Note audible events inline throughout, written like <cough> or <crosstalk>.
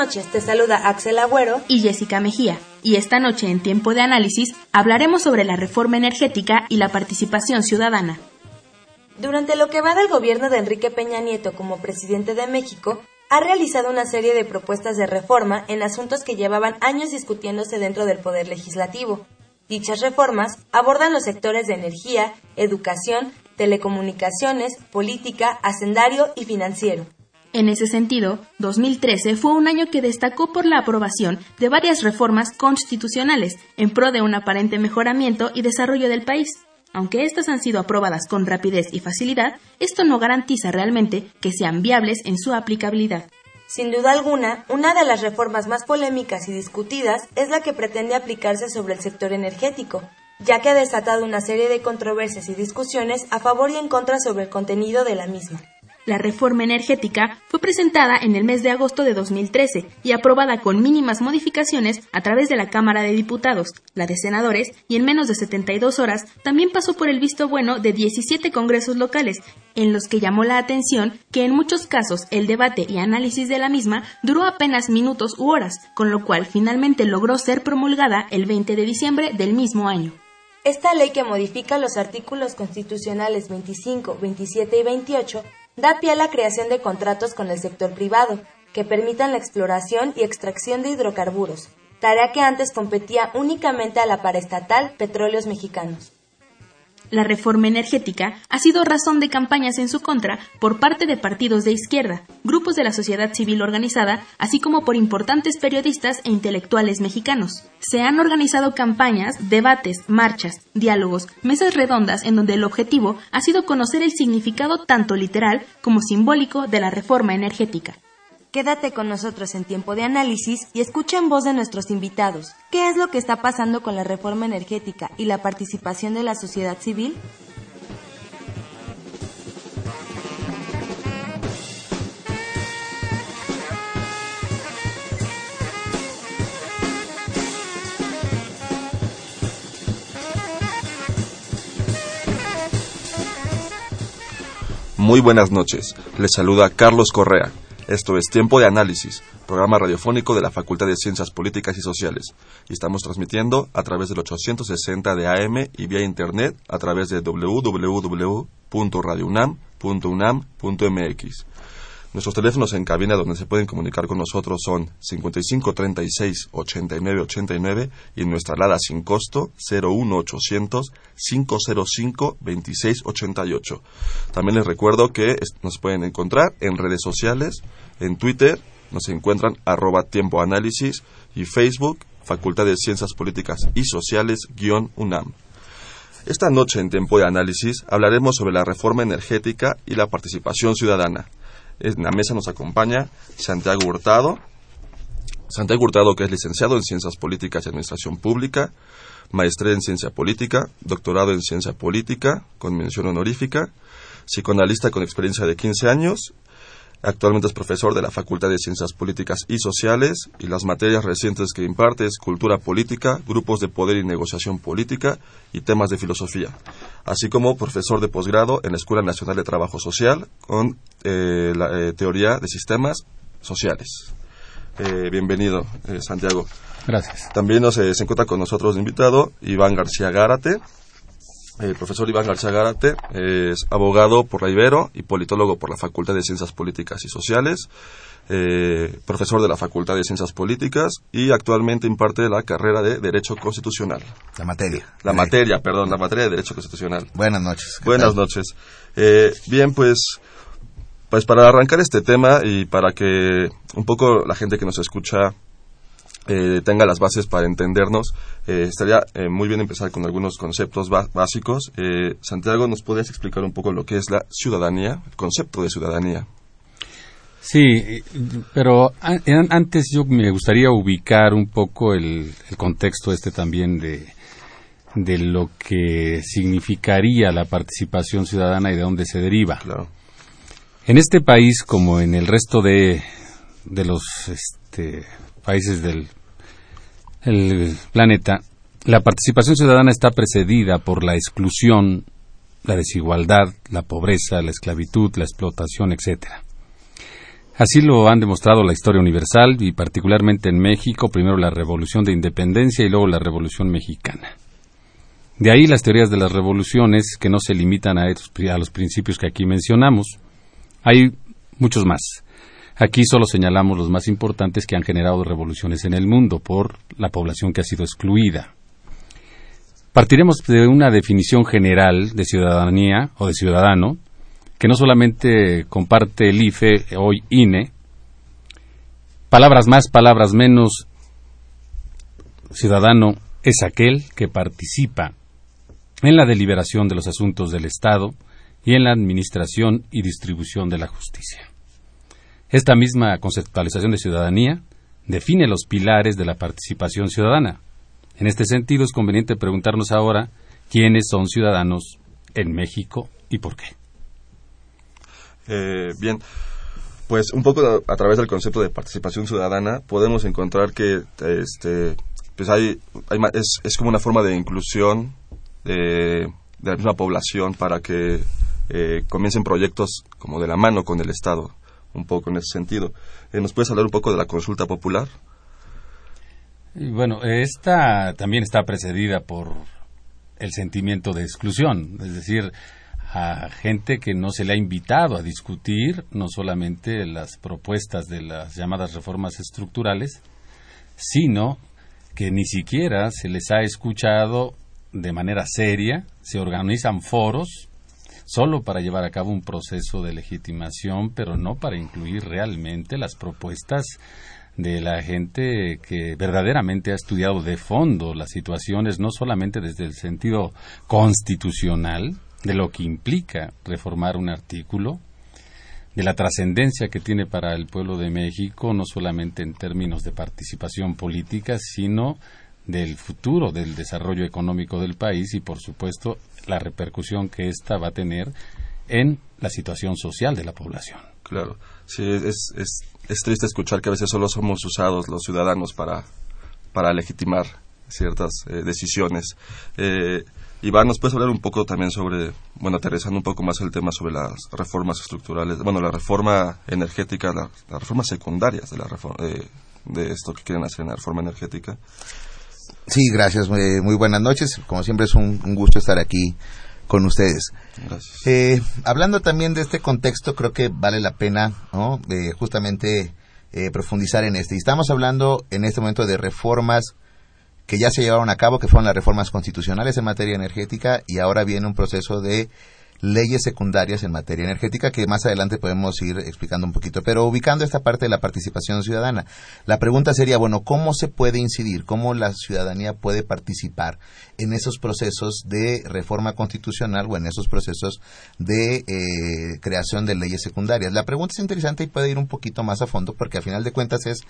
Noches, te saluda Axel Agüero y Jessica Mejía. Y esta noche en Tiempo de Análisis hablaremos sobre la reforma energética y la participación ciudadana. Durante lo que va del gobierno de Enrique Peña Nieto como presidente de México, ha realizado una serie de propuestas de reforma en asuntos que llevaban años discutiéndose dentro del Poder Legislativo. Dichas reformas abordan los sectores de energía, educación, telecomunicaciones, política, hacendario y financiero. En ese sentido, 2013 fue un año que destacó por la aprobación de varias reformas constitucionales en pro de un aparente mejoramiento y desarrollo del país. Aunque estas han sido aprobadas con rapidez y facilidad, esto no garantiza realmente que sean viables en su aplicabilidad. Sin duda alguna, una de las reformas más polémicas y discutidas es la que pretende aplicarse sobre el sector energético, ya que ha desatado una serie de controversias y discusiones a favor y en contra sobre el contenido de la misma. La reforma energética fue presentada en el mes de agosto de 2013 y aprobada con mínimas modificaciones a través de la Cámara de Diputados, la de Senadores, y en menos de 72 horas también pasó por el visto bueno de 17 congresos locales, en los que llamó la atención que en muchos casos el debate y análisis de la misma duró apenas minutos u horas, con lo cual finalmente logró ser promulgada el 20 de diciembre del mismo año. Esta ley que modifica los artículos constitucionales 25, 27 y 28 da pie a la creación de contratos con el sector privado, que permitan la exploración y extracción de hidrocarburos, tarea que antes competía únicamente a la paraestatal Petróleos Mexicanos. La reforma energética ha sido razón de campañas en su contra por parte de partidos de izquierda, grupos de la sociedad civil organizada, así como por importantes periodistas e intelectuales mexicanos. Se han organizado campañas, debates, marchas, diálogos, mesas redondas en donde el objetivo ha sido conocer el significado tanto literal como simbólico de la reforma energética. Quédate con nosotros en tiempo de análisis y escucha en voz de nuestros invitados. ¿Qué es lo que está pasando con la reforma energética y la participación de la sociedad civil? Muy buenas noches. Les saluda Carlos Correa. Esto es Tiempo de Análisis, programa radiofónico de la Facultad de Ciencias Políticas y Sociales. Y estamos transmitiendo a través del 860 de AM y vía Internet a través de www.radiounam.unam.mx. Nuestros teléfonos en cabina donde se pueden comunicar con nosotros son 55 36 89 89 y en nuestra alada sin costo 01 800 505 26 88. También les recuerdo que nos pueden encontrar en redes sociales, en Twitter, nos encuentran arroba tiempo y Facebook, Facultad de Ciencias Políticas y Sociales guion UNAM. Esta noche en Tiempo de Análisis hablaremos sobre la reforma energética y la participación ciudadana. En la mesa nos acompaña Santiago Hurtado. Santiago Hurtado, que es licenciado en Ciencias Políticas y Administración Pública, maestría en Ciencia Política, doctorado en Ciencia Política, con mención honorífica, psicoanalista con experiencia de 15 años Actualmente es profesor de la Facultad de Ciencias Políticas y Sociales y las materias recientes que imparte es cultura política, grupos de poder y negociación política y temas de filosofía, así como profesor de posgrado en la Escuela Nacional de Trabajo Social con eh, la eh, teoría de sistemas sociales. Eh, bienvenido, Santiago. Gracias. También nos, se encuentra con nosotros invitado Iván García Gárate, el profesor Iván García Gárate es abogado por la Ibero y politólogo por la Facultad de Ciencias Políticas y Sociales, eh, profesor de la Facultad de Ciencias Políticas y actualmente imparte la carrera de Derecho Constitucional. La materia. La materia, perdón, la materia de Derecho Constitucional. Buenas noches. Buenas noches. Eh, bien, pues Pues para arrancar este tema y para que un poco la gente que nos escucha eh, tenga las bases para entendernos, eh, estaría eh, muy bien empezar con algunos conceptos básicos. Santiago, ¿nos podrías explicar un poco lo que es la ciudadanía, el concepto de ciudadanía? Sí, pero antes yo me gustaría ubicar un poco el, contexto este también de, de lo que significaría la participación ciudadana y de dónde se deriva. En este país, como en el resto de, de los este, países del planeta, la participación ciudadana está precedida por la exclusión, la desigualdad, la pobreza, la esclavitud, la explotación, etc. Así lo han demostrado la historia universal y particularmente en México, primero la Revolución de Independencia y luego la Revolución Mexicana. De ahí las teorías de las revoluciones que no se limitan a, a los principios que aquí mencionamos. Hay muchos más. Aquí solo señalamos los más importantes que han generado revoluciones en el mundo por la población que ha sido excluida. Partiremos de una definición general de ciudadanía o de ciudadano, que no solamente comparte el IFE, hoy INE, palabras más, palabras menos, ciudadano es aquel que participa en la deliberación de los asuntos del Estado y en la administración y distribución de la justicia. Esta misma conceptualización de ciudadanía define los pilares de la participación ciudadana. En este sentido, es conveniente preguntarnos ahora quiénes son ciudadanos en México y por qué. Eh, bien, pues un poco a, través del concepto de participación ciudadana podemos encontrar que este, pues hay, es, como una forma de inclusión de, la misma población para que eh, comiencen proyectos como de la mano con el Estado un poco en ese sentido. Eh, ¿Nos puedes hablar un poco de la consulta popular? bueno, esta también está precedida por el sentimiento de exclusión, es decir, a gente que no se le ha invitado a discutir no solamente las propuestas de las llamadas reformas estructurales, sino que ni siquiera se les ha escuchado de manera seria, se organizan foros solo para llevar a cabo un proceso de legitimación, pero no para incluir realmente las propuestas de la gente que verdaderamente ha estudiado de fondo las situaciones, no solamente desde el sentido constitucional, de lo que implica reformar un artículo, de la trascendencia que tiene para el pueblo de México, no solamente en términos de participación política, sino del futuro del desarrollo económico del país y, por supuesto, la repercusión que ésta va a tener en la situación social de la población. Claro, sí, es, es, es triste escuchar que a veces solo somos usados los ciudadanos para, para legitimar ciertas eh, decisiones. Eh, Iván, ¿nos puedes hablar un poco también sobre, bueno, aterrizando un poco más el tema sobre las reformas estructurales, bueno, la reforma energética, las reformas secundarias de, la reforma, de esto que quieren hacer en la reforma energética? Sí, gracias. muy buenas noches. Como siempre es un, gusto estar aquí con ustedes. Eh, hablando también de este contexto, creo que vale la pena ¿no? justamente eh, profundizar en este. Y estamos hablando en este momento de reformas que ya se llevaron a cabo, que fueron las reformas constitucionales en materia energética, y ahora viene un proceso de leyes secundarias en materia energética que más adelante podemos ir explicando un poquito. Pero ubicando esta parte de la participación ciudadana, la pregunta sería, bueno, ¿cómo se puede incidir? ¿Cómo la ciudadanía puede participar en esos procesos de reforma constitucional o en esos procesos de eh, creación de leyes secundarias? La pregunta es interesante y puede ir un poquito más a fondo porque a final de cuentas es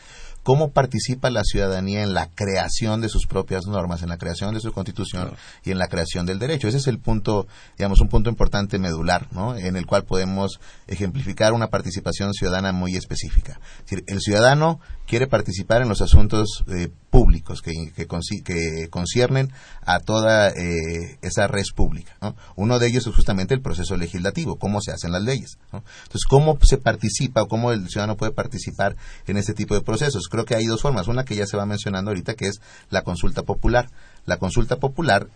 cómo participa la ciudadanía en la creación de sus propias normas, en la creación de su constitución y en la creación del derecho. Ese es el punto, digamos, un punto importante medular, ¿no? En el cual podemos ejemplificar una participación ciudadana muy específica. El ciudadano quiere participar en los asuntos eh, públicos que, que, conciernen a toda eh, esa red pública. Uno de ellos es justamente el proceso legislativo, cómo se hacen las leyes. Entonces, ¿cómo se participa o cómo el ciudadano puede participar en este tipo de procesos? Creo que hay dos formas. Una que ya se va mencionando ahorita, que es la consulta popular. La consulta popular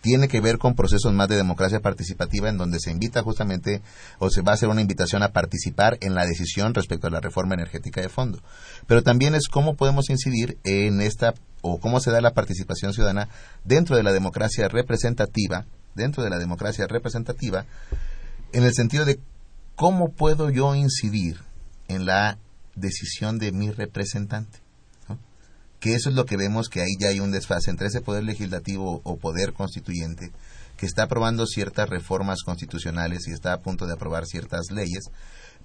tiene que ver con procesos más de democracia participativa en donde se invita justamente o se va a hacer una invitación a participar en la decisión respecto a la reforma energética de fondo. Pero también es cómo podemos incidir en esta o cómo se da la participación ciudadana dentro de la democracia representativa, dentro de la democracia representativa, en el sentido de ¿cómo puedo yo incidir en la decisión de mi representante? Que eso es lo que vemos que ahí ya hay un desfase entre ese poder legislativo o poder constituyente que está aprobando ciertas reformas constitucionales y está a punto de aprobar ciertas leyes,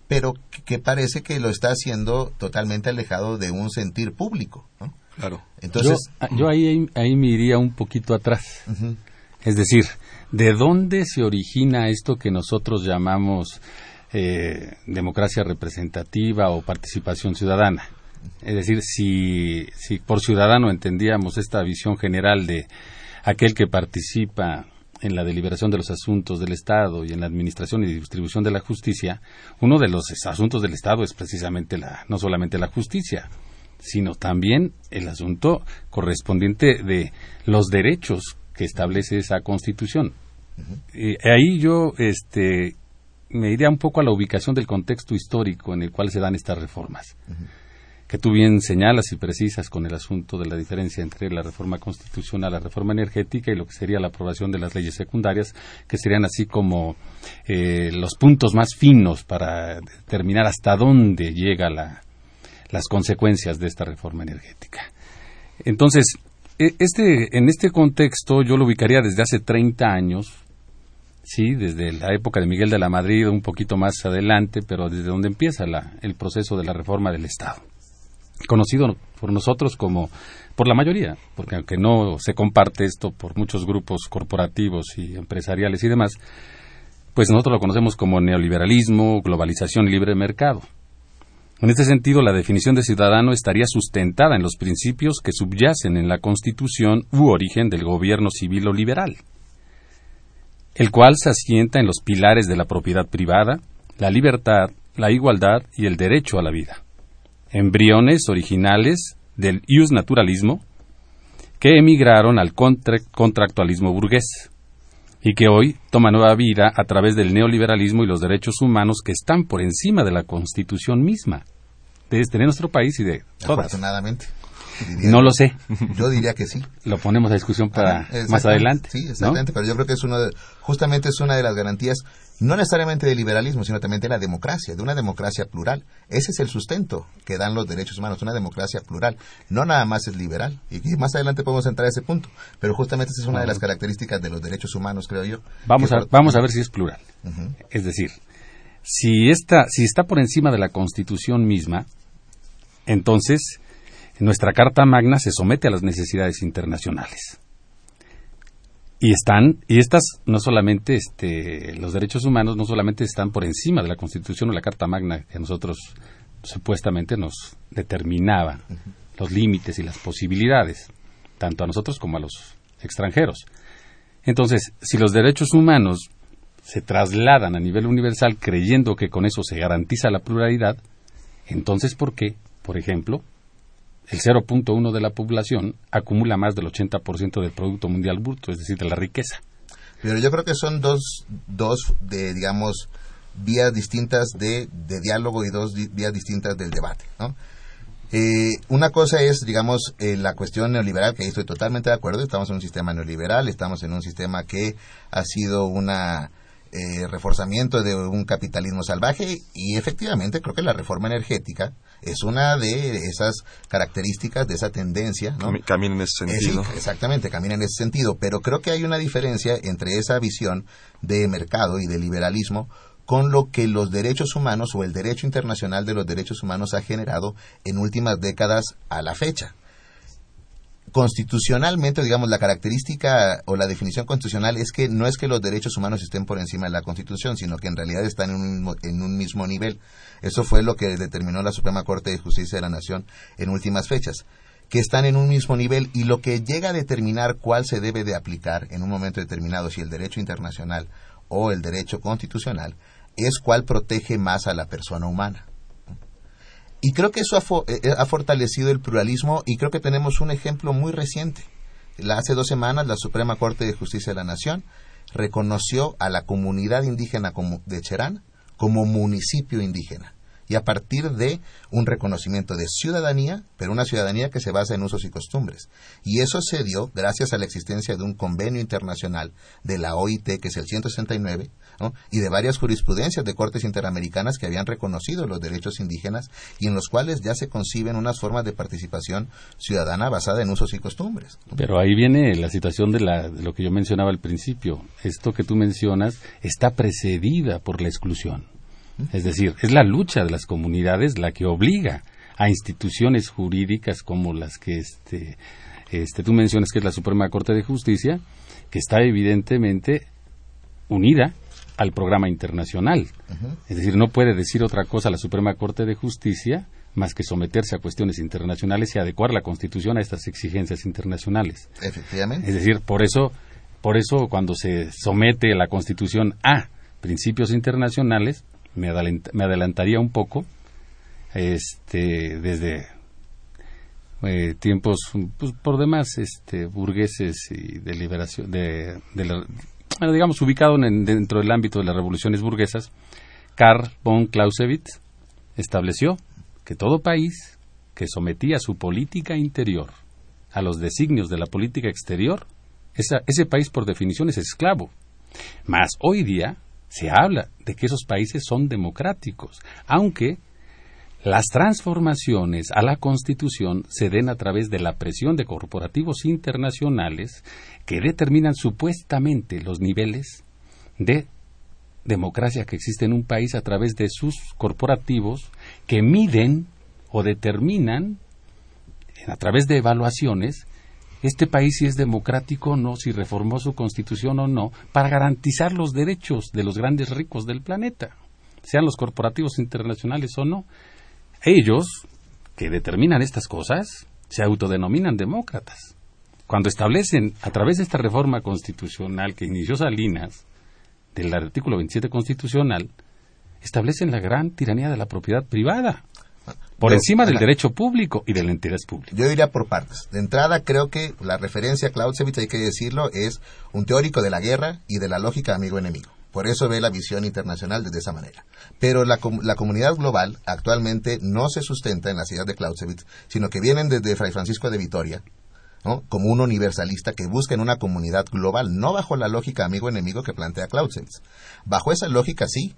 pero que parece que lo está haciendo totalmente alejado de un sentir público. Claro. Entonces, yo, ahí, ahí me iría un poquito atrás. Es decir, ¿de dónde se origina esto que nosotros llamamos eh, democracia representativa o participación ciudadana? Es decir, si, si por ciudadano entendíamos esta visión general de aquel que participa en la deliberación de los asuntos del Estado y en la administración y distribución de la justicia, uno de los asuntos del Estado es precisamente la, no solamente la justicia, sino también el asunto correspondiente de los derechos que establece esa Constitución. y ahí yo este, me iría un poco a la ubicación del contexto histórico en el cual se dan estas reformas que tú bien señalas y precisas con el asunto de la diferencia entre la reforma constitucional, la reforma energética y lo que sería la aprobación de las leyes secundarias, que serían así como eh, los puntos más finos para determinar hasta dónde llega las consecuencias de esta reforma energética. Entonces, e, este, en este contexto yo lo ubicaría desde hace 30 años, sí, desde la época de Miguel de la Madrid, un poquito más adelante, pero desde donde empieza el proceso de la reforma del Estado conocido por nosotros como por la mayoría, porque aunque no se comparte esto por muchos grupos corporativos y empresariales y demás, pues nosotros lo conocemos como neoliberalismo, globalización y libre mercado. En este sentido, la definición de ciudadano estaría sustentada en los principios que subyacen en la Constitución u origen del gobierno civil o liberal, el cual se asienta en los pilares de la propiedad privada, la libertad, la igualdad y el derecho a la vida embriones originales del naturalismo que emigraron al contractualismo burgués y que hoy toma nueva vida a través del neoliberalismo y los derechos humanos que están por encima de la Constitución misma de, este, nuestro país y de todas. Afortunadamente. No lo sé. <laughs> Yo diría que sí. Lo ponemos a discusión para más adelante. Sí, exactamente, pero yo creo que es uno de, justamente es una de las garantías no necesariamente del liberalismo, sino también de la democracia, de una democracia plural. Ese es el sustento que dan los derechos humanos, una democracia plural. No nada más es liberal, y más adelante podemos entrar a ese punto, pero justamente esa es una de las características de los derechos humanos, creo yo. Vamos, a, vamos a ver si es plural. Es decir, si está, si está por encima de la Constitución misma, entonces nuestra Carta Magna se somete a las necesidades internacionales y están y estas no solamente este los derechos humanos no solamente están por encima de la Constitución o la Carta Magna que nosotros supuestamente nos determinaba los límites y las posibilidades tanto a nosotros como a los extranjeros. Entonces, si los derechos humanos se trasladan a nivel universal creyendo que con eso se garantiza la pluralidad, entonces ¿por qué, por ejemplo, el 0.1 de la población acumula más del 80% del Producto Mundial Bruto, es decir, de la riqueza. Pero yo creo que son dos, dos de, digamos, vías distintas de, diálogo y dos vías distintas del debate. Eh, una cosa es, digamos, eh, la cuestión neoliberal, que ahí estoy totalmente de acuerdo, estamos en un sistema neoliberal, estamos en un sistema que ha sido una eh, reforzamiento de un capitalismo salvaje y efectivamente creo que la reforma energética es una de esas características de esa tendencia. ¿no? Camina en ese sentido. exactamente, camina en ese sentido, pero creo que hay una diferencia entre esa visión de mercado y de liberalismo con lo que los derechos humanos o el derecho internacional de los derechos humanos ha generado en últimas décadas a la fecha constitucionalmente, digamos, la característica o la definición constitucional es que no es que los derechos humanos estén por encima de la Constitución, sino que en realidad están en un, en un mismo nivel. Eso fue lo que determinó la Suprema Corte de Justicia de la Nación en últimas fechas que están en un mismo nivel y lo que llega a determinar cuál se debe de aplicar en un momento determinado, si el derecho internacional o el derecho constitucional, es cuál protege más a la persona humana. Y creo que eso eh, eh, ha, fortalecido el pluralismo y creo que tenemos un ejemplo muy reciente. hace dos semanas la Suprema Corte de Justicia de la Nación reconoció a la comunidad indígena de Cherán como municipio indígena. Y a partir de un reconocimiento de ciudadanía, pero una ciudadanía que se basa en usos y costumbres. Y eso se dio gracias a la existencia de un convenio internacional de la OIT, que es el 169, y de varias jurisprudencias de cortes interamericanas que habían reconocido los derechos indígenas y en los cuales ya se conciben unas formas de participación ciudadana basada en usos y costumbres. Pero ahí viene la situación de, de lo que yo mencionaba al principio. Esto que tú mencionas está precedida por la exclusión. Es decir, es la lucha de las comunidades la que obliga a instituciones jurídicas como las que este, este, tú mencionas que es la Suprema Corte de Justicia, que está evidentemente unida al programa internacional. Es decir, no puede decir otra cosa la Suprema Corte de Justicia más que someterse a cuestiones internacionales y adecuar la Constitución a estas exigencias internacionales. Efectivamente. Es decir, por eso, por eso cuando se somete la Constitución a principios internacionales, me, adelantaría un poco, este, desde eh, tiempos pues, por demás este, burgueses y de liberación, de, digamos, ubicado dentro del ámbito de las revoluciones burguesas, Karl von Clausewitz estableció que todo país que sometía su política interior a los designios de la política exterior, ese país por definición es esclavo. Mas hoy día se habla de que esos países son democráticos, aunque las transformaciones a la Constitución se den a través de la presión de corporativos internacionales que determinan supuestamente los niveles de democracia que existe en un país a través de sus corporativos que miden o determinan a través de evaluaciones este país si es democrático o no, si reformó su constitución o no, para garantizar los derechos de los grandes ricos del planeta, sean los corporativos internacionales o no. Ellos, que determinan estas cosas, se autodenominan demócratas. Cuando establecen, a través de esta reforma constitucional que inició Salinas, del artículo 27 constitucional, establecen la gran tiranía de la propiedad privada por encima del derecho público y del interés público. Yo iría por partes. De entrada, creo que la referencia a Clausewitz, hay que decirlo, es un teórico de la guerra y de la lógica amigo-enemigo. Por eso ve la visión internacional de esa manera. Pero la, la, comunidad global actualmente no se sustenta en la ciudad de Clausewitz, sino que vienen desde Fray Francisco de Vitoria, como un universalista que busca en una comunidad global, no bajo la lógica amigo-enemigo que plantea Clausewitz. Bajo esa lógica sí,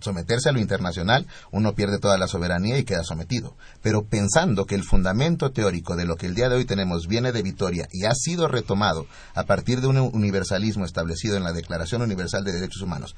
someterse a lo internacional, uno pierde toda la soberanía y queda sometido. Pero pensando que el fundamento teórico de lo que el día de hoy tenemos viene de Vitoria y ha sido retomado a partir de un universalismo establecido en la Declaración Universal de Derechos Humanos,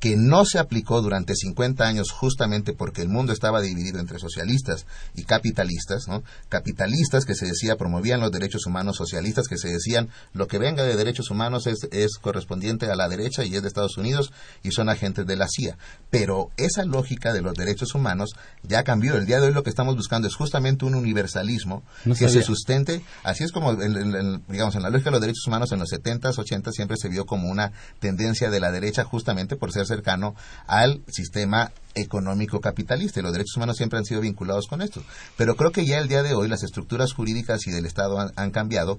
que no se aplicó durante 50 años justamente porque el mundo estaba dividido entre socialistas y capitalistas, ¿no? Capitalistas que se decía promovían los derechos humanos, socialistas que se decían lo que venga de derechos humanos es, es correspondiente a la derecha y es de Estados Unidos y son agentes de la CIA. Pero esa lógica de los derechos humanos ya cambió. El día de hoy lo que estamos buscando es justamente un universalismo que se sustente. Así es como, digamos, en la lógica de los derechos humanos en los 70s, 80 siempre se vio como una tendencia de la derecha justamente por ser cercano al sistema económico capitalista y los derechos humanos siempre han sido vinculados con esto. Pero creo que ya el día de hoy las estructuras jurídicas y del Estado han, cambiado,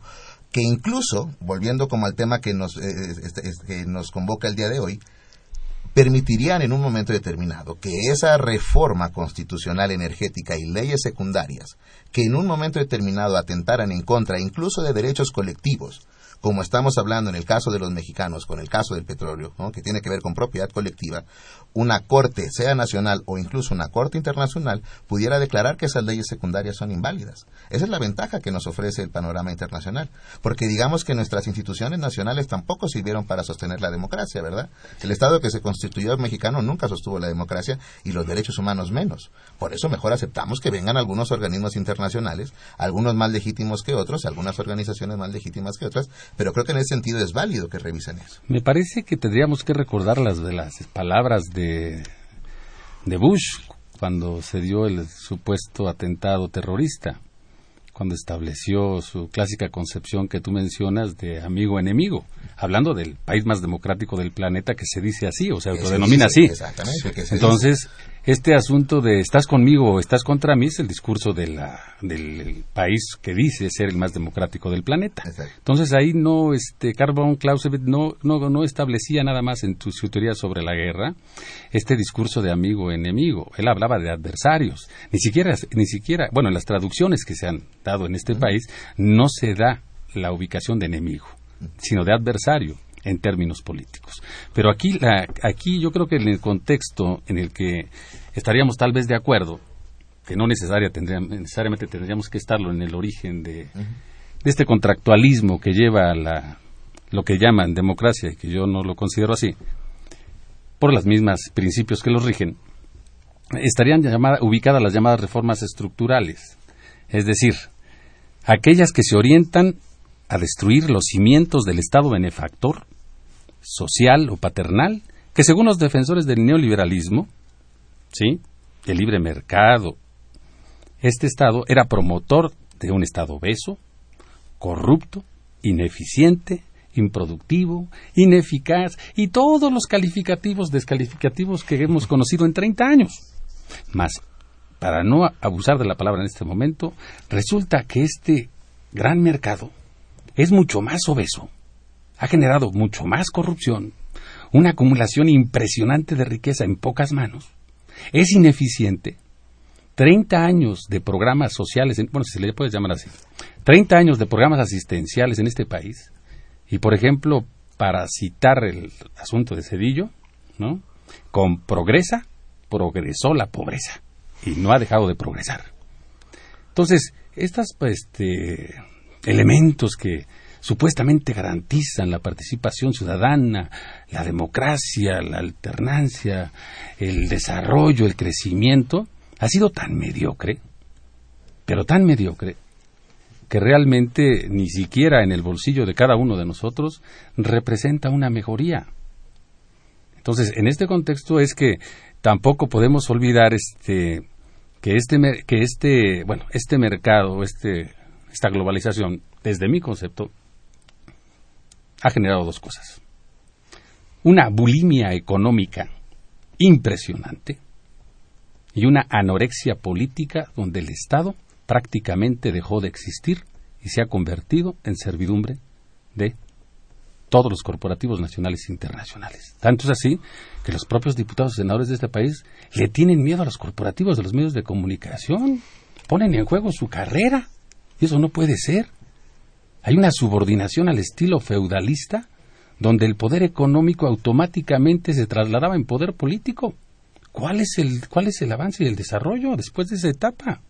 que incluso, volviendo como al tema que nos, eh, que nos convoca el día de hoy, permitirían en un momento determinado que esa reforma constitucional energética y leyes secundarias que en un momento determinado atentaran en contra incluso de derechos colectivos como estamos hablando en el caso de los mexicanos, con el caso del petróleo, que tiene que ver con propiedad colectiva, una corte, sea nacional o incluso una corte internacional, pudiera declarar que esas leyes secundarias son inválidas. Esa es la ventaja que nos ofrece el panorama internacional, porque digamos que nuestras instituciones nacionales tampoco sirvieron para sostener la democracia, ¿verdad? El Estado que se constituyó mexicano nunca sostuvo la democracia y los derechos humanos menos. Por eso mejor aceptamos que vengan algunos organismos internacionales, algunos más legítimos que otros, algunas organizaciones más legítimas que otras, pero creo que en ese sentido es válido que revisen eso. Me parece que tendríamos que recordar las las palabras de, de Bush cuando se dio el supuesto atentado terrorista, cuando estableció su clásica concepción que tú mencionas de amigo-enemigo, hablando del país más democrático del planeta que se dice así, o sea, se autodenomina así. Exactamente. Entonces, este asunto de estás conmigo o estás contra mí es el discurso de la, del país que dice ser el más democrático del planeta. Entonces ahí no, este, Karl von Clausewitz no, no, no establecía nada más en su, teoría sobre la guerra este discurso de amigo-enemigo. Él hablaba de adversarios. Ni siquiera, ni siquiera, bueno, en las traducciones que se han dado en este país no se da la ubicación de enemigo, sino de adversario en términos políticos. Pero aquí, aquí yo creo que en el contexto en el que estaríamos tal vez de acuerdo, que no necesariamente tendríamos que estarlo en el origen de, este contractualismo que lleva a la, lo que llaman democracia, y que yo no lo considero así, por los mismos principios que los rigen, estarían ubicadas las llamadas reformas estructurales, es decir, aquellas que se orientan a destruir los cimientos del Estado benefactor, social o paternal, que según los defensores del neoliberalismo, ¿sí? el libre mercado, este Estado era promotor de un Estado obeso, corrupto, ineficiente, improductivo, ineficaz y todos los calificativos descalificativos que hemos conocido en 30 años. Mas, para no abusar de la palabra en este momento, resulta que este gran mercado es mucho más obeso, ha generado mucho más corrupción, una acumulación impresionante de riqueza en pocas manos, es ineficiente. 30 años de programas sociales, bueno, si se le puede llamar así, 30 años de programas asistenciales en este país, y por ejemplo, para citar el asunto de Cedillo, ¿no? Con progresa, progresó la pobreza, y no ha dejado de progresar. Entonces, estos pues, este, elementos que supuestamente garantizan la participación ciudadana, la democracia, la alternancia, el desarrollo, el crecimiento, ha sido tan mediocre, pero tan mediocre, que realmente ni siquiera en el bolsillo de cada uno de nosotros representa una mejoría. Entonces, en este contexto es que tampoco podemos olvidar este que este que este, bueno, este mercado, este esta globalización desde mi concepto, ha generado dos cosas. Una bulimia económica impresionante y una anorexia política donde el Estado prácticamente dejó de existir y se ha convertido en servidumbre de todos los corporativos nacionales e internacionales. Tanto es así que los propios diputados y senadores de este país le tienen miedo a los corporativos de los medios de comunicación, ponen en juego su carrera y eso no puede ser. Hay una subordinación al estilo feudalista donde el poder económico automáticamente se trasladaba en poder político. ¿Cuál es el, cuál es el avance y el desarrollo después de esa etapa?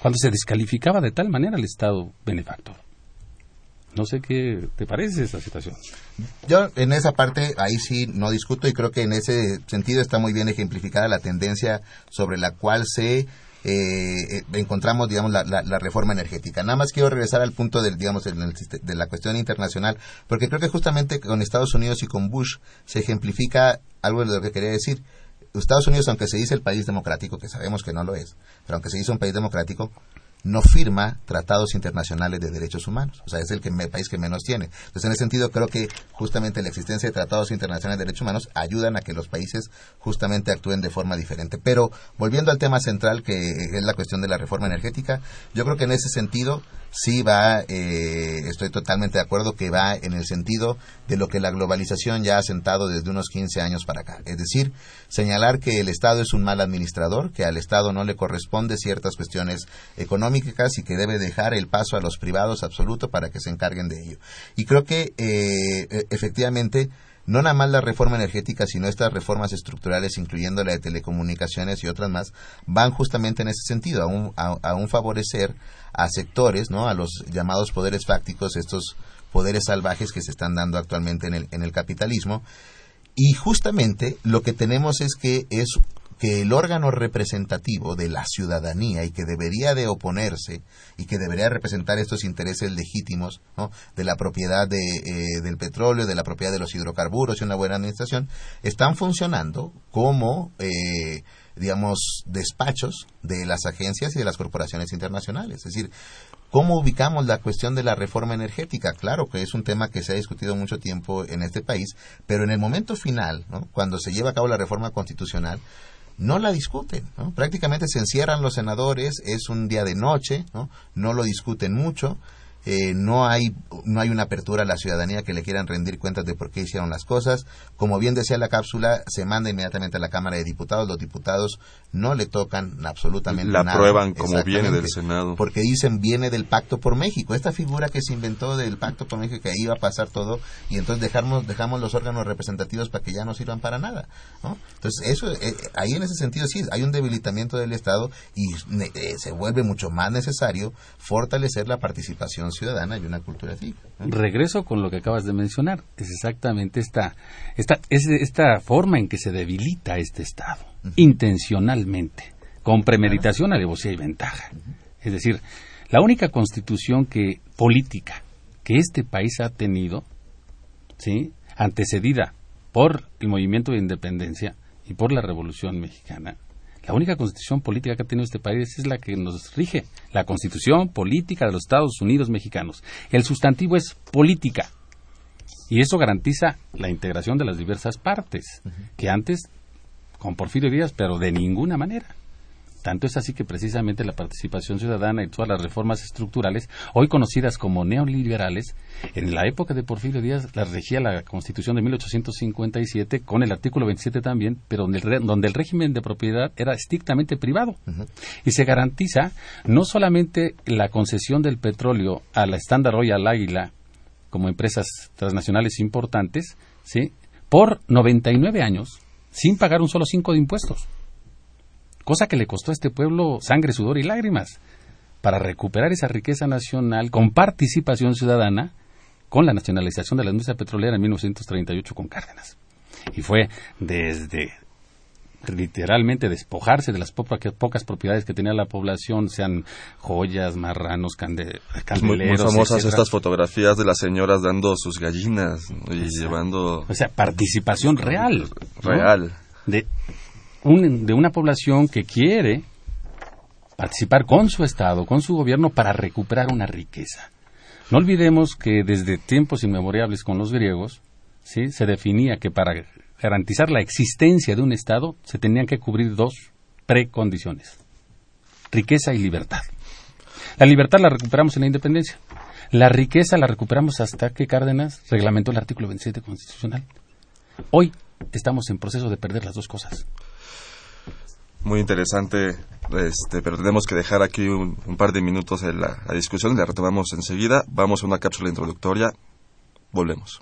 Cuando se descalificaba de tal manera el Estado benefactor. No sé qué te parece esa situación. Yo en esa parte ahí sí no discuto y creo que en ese sentido está muy bien ejemplificada la tendencia sobre la cual se eh, encontramos, digamos, la, la, reforma energética. Nada más quiero regresar al punto del, digamos, de la cuestión internacional, porque creo que justamente con Estados Unidos y con Bush se ejemplifica algo de lo que quería decir. Estados Unidos, aunque se dice el país democrático, que sabemos que no lo es, pero aunque se dice un país democrático, no firma tratados internacionales de derechos humanos. O sea, es el país que menos tiene. Entonces, en ese sentido, creo que justamente la existencia de tratados internacionales de derechos humanos ayudan a que los países justamente actúen de forma diferente. Pero, volviendo al tema central, que es la cuestión de la reforma energética, yo creo que en ese sentido sí va, eh, estoy totalmente de acuerdo que va en el sentido de lo que la globalización ya ha sentado desde unos 15 años para acá. Es decir, señalar que el Estado es un mal administrador, que al Estado no le corresponde ciertas cuestiones económicas y que debe dejar el paso a los privados absoluto para que se encarguen de ello. Y creo que eh, e, efectivamente no nada más la reforma energética, sino estas reformas estructurales, incluyendo la de telecomunicaciones y otras más, van justamente en ese sentido, a a un favorecer a sectores, ¿no? A los llamados poderes fácticos, estos poderes salvajes que se están dando actualmente en el, en el capitalismo. Y justamente lo que tenemos es que es que el órgano representativo de la ciudadanía y que debería de oponerse y que debería representar estos intereses legítimos ¿no? de la propiedad de, eh, del petróleo, de la propiedad de los hidrocarburos y una buena administración, están funcionando como, eh, digamos, despachos de las agencias y de las corporaciones internacionales. Es decir, ¿Cómo ubicamos la cuestión de la reforma energética? Claro que es un tema que se ha discutido mucho tiempo en este país, pero en el momento final, cuando se lleva a cabo la reforma constitucional, no la discuten. Prácticamente se encierran los senadores, es un día de noche, no, no lo discuten mucho eh, no hay no hay una apertura a la ciudadanía que le quieran rendir cuentas de por qué hicieron las cosas. Como bien decía la cápsula, se manda inmediatamente a la Cámara de Diputados. Los diputados no le tocan absolutamente la nada. La aprueban como viene del Senado. Porque dicen viene del Pacto por México. Esta figura que se inventó del Pacto por México que ahí iba a pasar todo y entonces dejamos dejamos los órganos representativos para que ya no sirvan para nada. Entonces eso eh, ahí en ese sentido sí hay un debilitamiento del Estado y eh, se vuelve mucho más necesario fortalecer la participación ciudadana y una cultura así. Regreso con lo que acabas de mencionar. Es exactamente esta, esta, es esta forma en que se debilita este Estado, intencionalmente, con premeditación, alevosía y ventaja. Es decir, la única constitución que, política que este país ha tenido, ¿sí? antecedida por el movimiento de independencia y por la Revolución Mexicana, la única constitución política que ha tenido este país es la que nos rige, la constitución política de los Estados Unidos mexicanos. El sustantivo es política. Y eso garantiza la integración de las diversas partes, que antes, con Porfirio Díaz, pero de ninguna manera. Tanto es así que precisamente la participación ciudadana y todas las reformas estructurales, hoy conocidas como neoliberales, en la época de Porfirio Díaz las regía la Constitución de 1857 con el artículo 27 también, pero donde el, régimen de propiedad era estrictamente privado. Y se garantiza no solamente la concesión del petróleo a la Standard Royal Águila como empresas transnacionales importantes, ¿sí? por 99 años sin pagar un solo cinco de impuestos cosa que le costó a este pueblo sangre, sudor y lágrimas, para recuperar esa riqueza nacional con participación ciudadana con la nacionalización de la industria petrolera en 1938 con Cárdenas. Y fue desde literalmente despojarse de las pocas propiedades que tenía la población, sean joyas, marranos, cande candeleros. Muy, famosas estas fotografías de las señoras dando sus gallinas y llevando... O sea, participación real. Real. De de una población que quiere participar con su Estado, con su gobierno, para recuperar una riqueza. No olvidemos que desde tiempos inmemorables con los griegos, ¿sí? se definía que para garantizar la existencia de un Estado se tenían que cubrir dos precondiciones, riqueza y libertad. La libertad la recuperamos en la independencia. La riqueza la recuperamos hasta que Cárdenas reglamentó el artículo 27 constitucional. Hoy estamos en proceso de perder las dos cosas muy interesante, este, pero tenemos que dejar aquí un, par de minutos en la, la discusión y la retomamos enseguida. Vamos a una cápsula introductoria. Volvemos.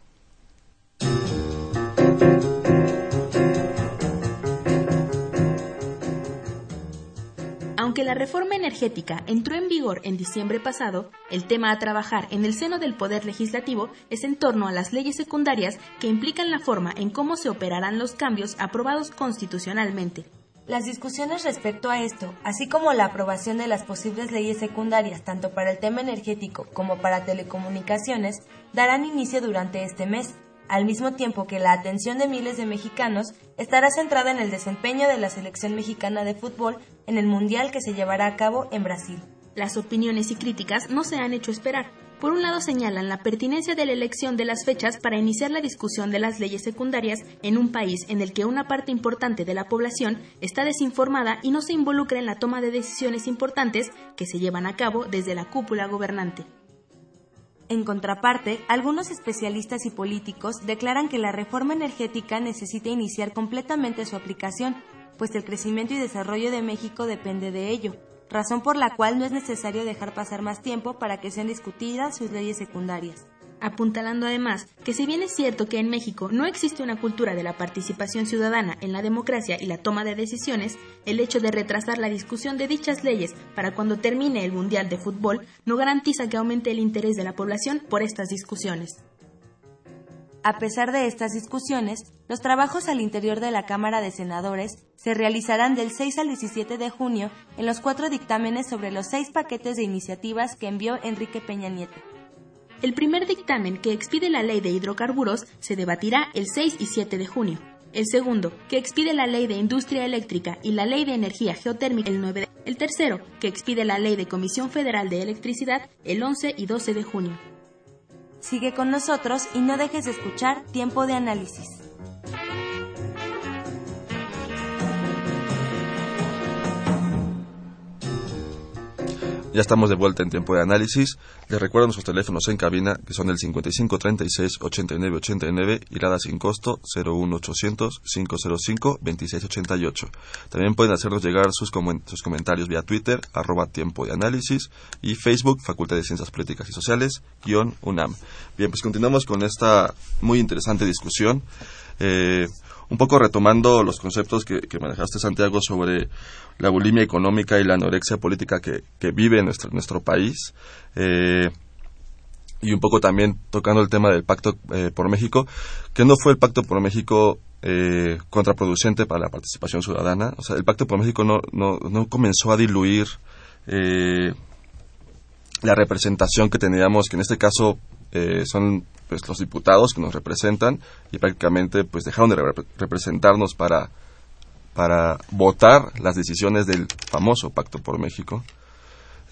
Aunque la reforma energética entró en vigor en diciembre pasado, el tema a trabajar en el seno del Poder Legislativo es en torno a las leyes secundarias que implican la forma en cómo se operarán los cambios aprobados constitucionalmente, las discusiones respecto a esto, así como la aprobación de las posibles leyes secundarias tanto para el tema energético como para telecomunicaciones, darán inicio durante este mes, al mismo tiempo que la atención de miles de mexicanos estará centrada en el desempeño de la selección mexicana de fútbol en el Mundial que se llevará a cabo en Brasil. Las opiniones y críticas no se han hecho esperar. Por un lado señalan la pertinencia de la elección de las fechas para iniciar la discusión de las leyes secundarias en un país en el que una parte importante de la población está desinformada y no se involucra en la toma de decisiones importantes que se llevan a cabo desde la cúpula gobernante. En contraparte, algunos especialistas y políticos declaran que la reforma energética necesita iniciar completamente su aplicación, pues el crecimiento y desarrollo de México depende de ello, razón por la cual no es necesario dejar pasar más tiempo para que sean discutidas sus leyes secundarias. Apuntalando además que si bien es cierto que en México no existe una cultura de la participación ciudadana en la democracia y la toma de decisiones, el hecho de retrasar la discusión de dichas leyes para cuando termine el Mundial de Fútbol no garantiza que aumente el interés de la población por estas discusiones. A pesar de estas discusiones, los trabajos al interior de la Cámara de Senadores se realizarán del 6 al 17 de junio en los cuatro dictámenes sobre los seis paquetes de iniciativas que envió Enrique Peña Nieto. El primer dictamen que expide la ley de hidrocarburos se debatirá el 6 y 7 de junio. El segundo, que expide la Ley de Industria Eléctrica y la Ley de Energía Geotérmica el 9 de... El tercero, que expide la Ley de Comisión Federal de Electricidad el 11 y 12 de junio. Sigue con nosotros y no dejes de escuchar Tiempo de Análisis. Ya estamos de vuelta en tiempo de análisis. Les recuerdo nuestros teléfonos en cabina, que son el 5536-8989 y la sin costo 01800-505-2688. También pueden hacernos llegar sus, sus comentarios vía Twitter, arroba tiempo de análisis, y Facebook, Facultad de Ciencias Políticas y Sociales, guion UNAM. Bien, pues continuamos con esta muy interesante discusión. Eh, un poco retomando los conceptos que, manejaste, Santiago, sobre la bulimia económica y la anorexia política que, vive nuestro, nuestro país. Eh, y un poco también tocando el tema del Pacto eh, por México, que no fue el Pacto por México eh, contraproducente para la participación ciudadana. O sea, el Pacto por México no, no, no comenzó a diluir la representación que teníamos, que en este caso son pues, los diputados que nos representan y prácticamente pues dejaron de representarnos para para votar las decisiones del famoso Pacto por México.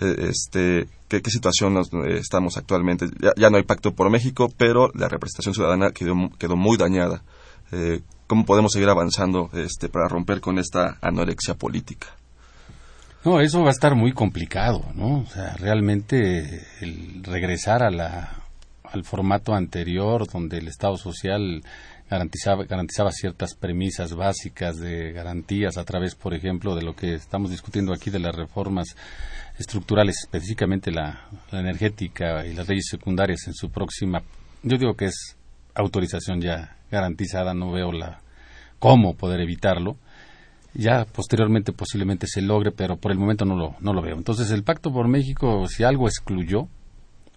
E, este, ¿qué, situación eh, estamos actualmente? Ya, no hay Pacto por México, pero la representación ciudadana quedó, quedó muy dañada. Eh, ¿Cómo podemos seguir avanzando este, para romper con esta anorexia política? No, eso va a estar muy complicado, ¿no? O sea, realmente el regresar a la, al formato anterior donde el Estado social garantizaba, garantizaba ciertas premisas básicas de garantías a través, por ejemplo, de lo que estamos discutiendo aquí de las reformas estructurales, específicamente la, energética y las leyes secundarias en su próxima, yo digo que es autorización ya garantizada, no veo la cómo poder evitarlo. Ya posteriormente posiblemente se logre, pero por el momento no lo, no lo veo. Entonces el Pacto por México, si algo excluyó,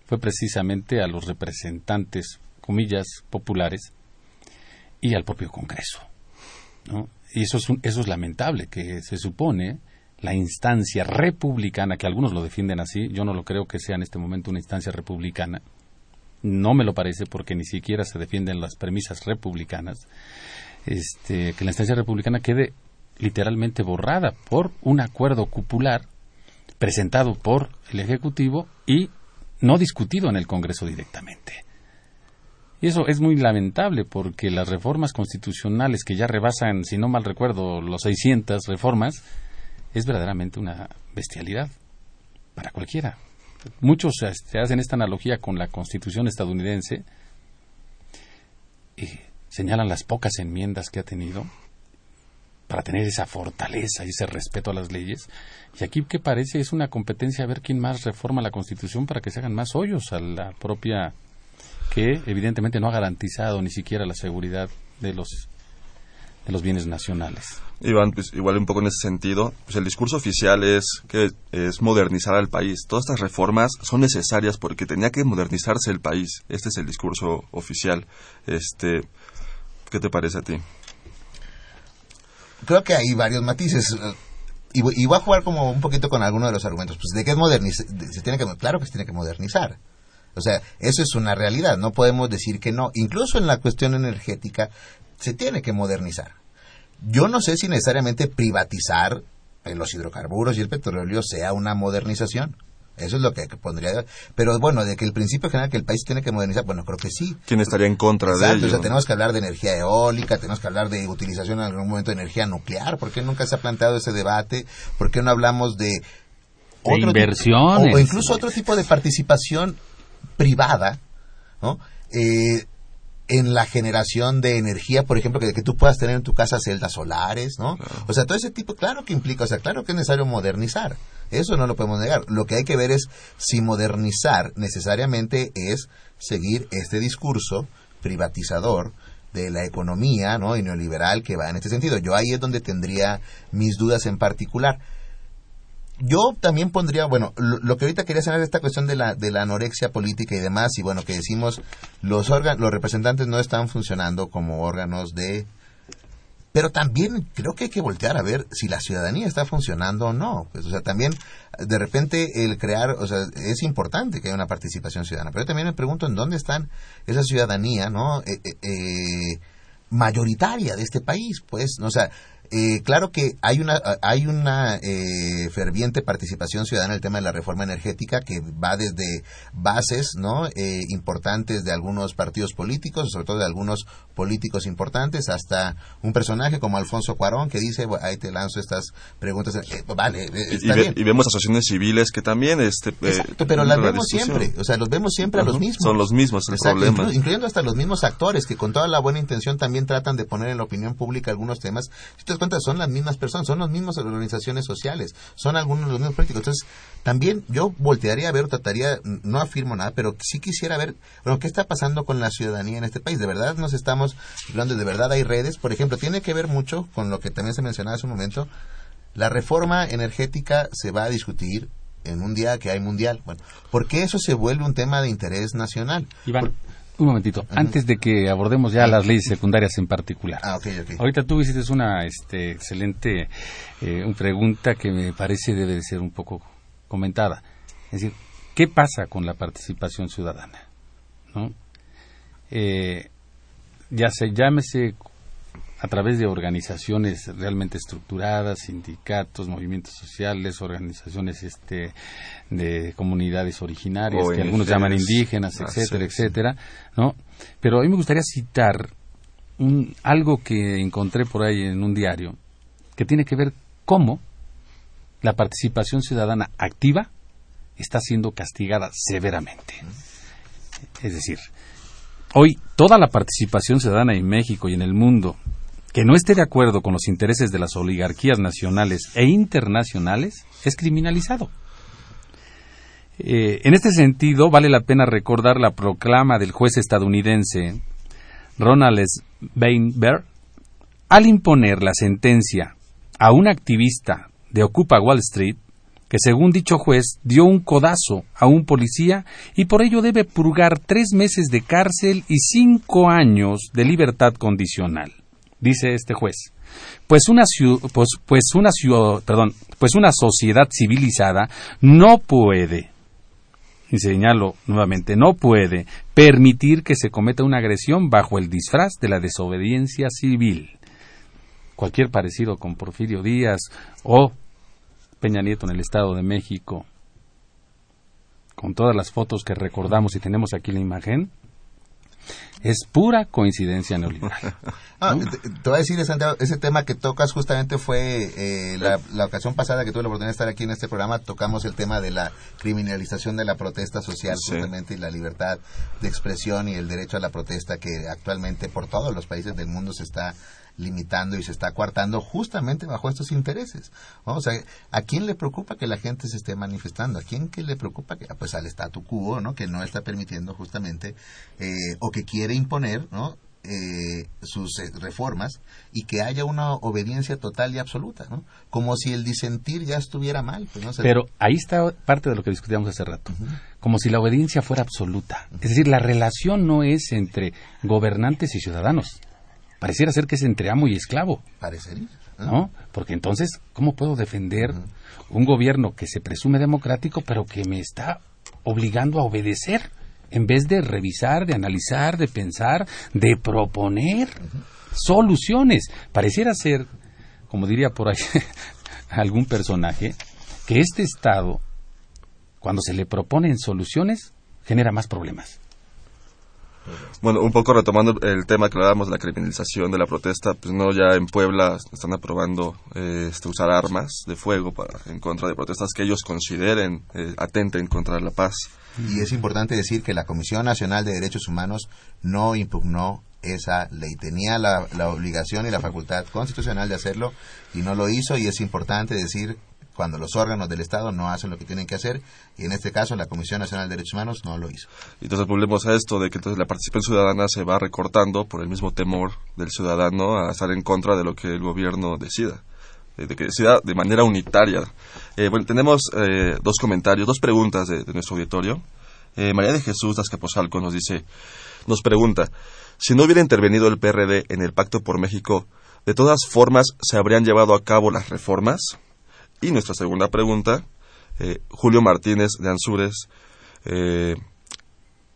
fue precisamente a los representantes, comillas, populares y al propio Congreso. ¿no? Y eso es, eso es lamentable, que se supone la instancia republicana, que algunos lo defienden así, yo no lo creo que sea en este momento una instancia republicana, no me lo parece porque ni siquiera se defienden las premisas republicanas, este, que la instancia republicana quede literalmente borrada por un acuerdo cupular presentado por el Ejecutivo y no discutido en el Congreso directamente. Y eso es muy lamentable porque las reformas constitucionales que ya rebasan, si no mal recuerdo, los 600 reformas, es verdaderamente una bestialidad para cualquiera. Muchos se hacen esta analogía con la constitución estadounidense y señalan las pocas enmiendas que ha tenido para tener esa fortaleza y ese respeto a las leyes. Y aquí que parece es una competencia a ver quién más reforma la Constitución para que se hagan más hoyos a la propia que evidentemente no ha garantizado ni siquiera la seguridad de los de los bienes nacionales. Iván, pues, igual un poco en ese sentido, pues el discurso oficial es que es modernizar al país. Todas estas reformas son necesarias porque tenía que modernizarse el país. Este es el discurso oficial. Este, ¿qué te parece a ti? Creo que hay varios matices. Y, voy a jugar como un poquito con alguno de los argumentos. Pues de qué modernizar, se tiene que, claro que se tiene que modernizar. O sea, eso es una realidad, no podemos decir que no. Incluso en la cuestión energética se tiene que modernizar. Yo no sé si necesariamente privatizar los hidrocarburos y el petróleo sea una modernización. Eso es lo que, pondría. Pero bueno, de que el principio general que el país tiene que modernizar, bueno, creo que sí. ¿Quién estaría en contra de ello? O sea, tenemos que hablar de energía eólica, tenemos que hablar de utilización en algún momento de energía nuclear. ¿Por qué nunca se ha planteado ese debate? ¿Por qué no hablamos de. de inversiones. o, incluso otro tipo de participación privada, ¿no? Eh, en la generación de energía, por ejemplo, que, que tú puedas tener en tu casa celdas solares, ¿no? O sea, todo ese tipo, claro que implica, o sea, claro que es necesario modernizar. Eso no lo podemos negar. Lo que hay que ver es si modernizar necesariamente es seguir este discurso privatizador de la economía, ¿no? Y neoliberal que va en este sentido. Yo ahí es donde tendría mis dudas en particular yo también pondría, bueno, lo, que ahorita quería hacer es esta cuestión de la, de la anorexia política y demás, y bueno, que decimos, los, los representantes no están funcionando como órganos de... Pero también creo que hay que voltear a ver si la ciudadanía está funcionando o no. Pues, o sea, también de repente el crear, o sea, es importante que haya una participación ciudadana, pero yo también me pregunto en dónde están esa ciudadanía, ¿no? Eh, eh, eh mayoritaria de este país, pues, ¿no? o sea, eh, claro que hay una, hay una eh, ferviente participación ciudadana en el tema de la reforma energética que va desde bases no eh, importantes de algunos partidos políticos, sobre todo de algunos políticos importantes, hasta un personaje como Alfonso Cuarón que dice, ahí te lanzo estas preguntas. vale, está y, bien. y, vemos asociaciones civiles que también... Este, Exacto, pero las vemos siempre, o sea, los vemos siempre a los mismos. Son los mismos el problema. Incluyendo hasta los mismos actores que con toda la buena intención también tratan de poner en la opinión pública algunos temas. Cuenta, son las mismas personas, son las mismas organizaciones sociales, son algunos de los mismos políticos. Entonces, también yo voltearía a ver, trataría, no afirmo nada, pero sí quisiera ver, bueno, ¿qué está pasando con la ciudadanía en este país? ¿De verdad nos estamos hablando, de verdad hay redes? Por ejemplo, tiene que ver mucho con lo que también se mencionaba hace un momento, la reforma energética se va a discutir en un día que hay mundial. Bueno, ¿por qué eso se vuelve un tema de interés nacional? Iván, un momentito, antes de que abordemos ya las leyes secundarias en particular. Ah, okay, okay. Ahorita tú hiciste una este, excelente eh, pregunta que me parece debe de ser un poco comentada. Es decir, ¿qué pasa con la participación ciudadana? ¿No? Eh, ya se llámese a través de organizaciones realmente estructuradas, sindicatos, movimientos sociales, organizaciones este, de comunidades originarias, que algunos llaman indígenas, ah, etcétera, etcétera, ¿no? Pero a mí me gustaría citar un, algo que encontré por ahí en un diario, que tiene que ver cómo la participación ciudadana activa está siendo castigada severamente. Es decir, hoy toda la participación ciudadana en México y en el mundo que no esté de acuerdo con los intereses de las oligarquías nacionales e internacionales es criminalizado. Eh, en este sentido, vale la pena recordar la proclama del juez estadounidense Ronald S. Weinberg al imponer la sentencia a un activista de Ocupa Wall Street que según dicho juez dio un codazo a un policía y por ello debe purgar tres meses de cárcel y cinco años de libertad condicional dice este juez. Pues una, pues, pues una, perdón, pues una sociedad civilizada no puede, y señalo nuevamente, no puede permitir que se cometa una agresión bajo el disfraz de la desobediencia civil. Cualquier parecido con Porfirio Díaz o Peña Nieto en el Estado de México, con todas las fotos que recordamos y tenemos aquí la imagen, es pura coincidencia neoliberal. <laughs> Ah, te, voy a decir, Santiago, ese tema que tocas justamente fue eh, la, ocasión pasada que tuve la oportunidad de estar aquí en este programa, tocamos el tema de la criminalización de la protesta social justamente y la libertad de expresión y el derecho a la protesta que actualmente por todos los países del mundo se está limitando y se está coartando justamente bajo estos intereses. Vamos a ¿a quién le preocupa que la gente se esté manifestando? ¿A quién que le preocupa que, pues al statu quo, ¿no? Que no está permitiendo justamente, eh, o que quiere imponer, ¿no? Eh, sus eh, reformas y que haya una obediencia total y absoluta, ¿no? Como si el disentir ya estuviera mal. Pues, ¿no? Pero ahí está parte de lo que discutíamos hace rato. Como si la obediencia fuera absoluta. Es decir, la relación no es entre gobernantes y ciudadanos pareciera ser que es entre amo y esclavo. Parecería. ¿No? Porque entonces, ¿cómo puedo defender un gobierno que se presume democrático, pero que me está obligando a obedecer? En vez de revisar, de analizar, de pensar, de proponer soluciones. Pareciera ser, como diría por ahí <laughs> algún personaje, que este Estado, cuando se le proponen soluciones, genera más problemas. Bueno, un poco retomando el tema que hablábamos de la criminalización de la protesta, pues no, ya en Puebla están aprobando eh, este, usar armas de fuego para en contra de protestas que ellos consideren eh, atenten contra la paz. Y es importante decir que la Comisión Nacional de Derechos Humanos no impugnó esa ley. Tenía la, la obligación y la facultad constitucional de hacerlo y no lo hizo y es importante decir cuando los órganos del Estado no hacen lo que tienen que hacer y en este caso la Comisión Nacional de Derechos Humanos no lo hizo. Entonces volvemos a esto de que entonces la participación ciudadana se va recortando por el mismo temor del ciudadano a estar en contra de lo que el gobierno decida eh, de que decida de manera unitaria. Eh, bueno, tenemos eh, dos comentarios, dos preguntas de, nuestro auditorio. María de Jesús Azcapotzalco nos dice, nos pregunta, si no hubiera intervenido el PRD en el Pacto por México, ¿de todas formas se habrían llevado a cabo las reformas? Y nuestra segunda pregunta, eh, Julio Martínez de Ansures eh,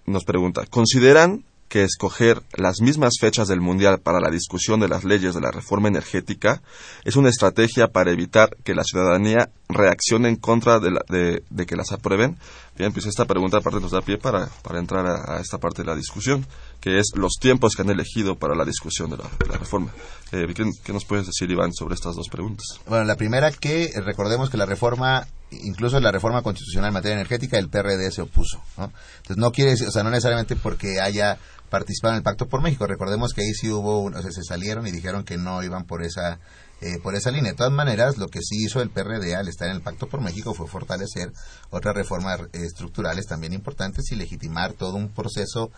nos pregunta, ¿consideran que escoger las mismas fechas del Mundial para la discusión de las leyes de la reforma energética es una estrategia para evitar que la ciudadanía reaccione en contra de, la- de- de que las aprueben? Bien, pues esta pregunta aparte nos da pie para, para entrar a, a esta parte de la discusión, que es los tiempos que han elegido para la discusión de la, reforma. Eh, ¿qué, nos puedes decir, Iván, sobre estas dos preguntas? Bueno, la primera que recordemos que la reforma, incluso la reforma constitucional en materia energética, el PRD se opuso. ¿no? Entonces no quiere decir, o sea, no necesariamente porque haya participado en el Pacto por México. Recordemos que ahí sí hubo, o sea, se salieron y dijeron que no iban por esa eh, por esa línea. De todas maneras, lo que sí hizo el PRD al estar en el Pacto por México fue fortalecer otras reformas eh, estructurales también importantes y legitimar todo un proceso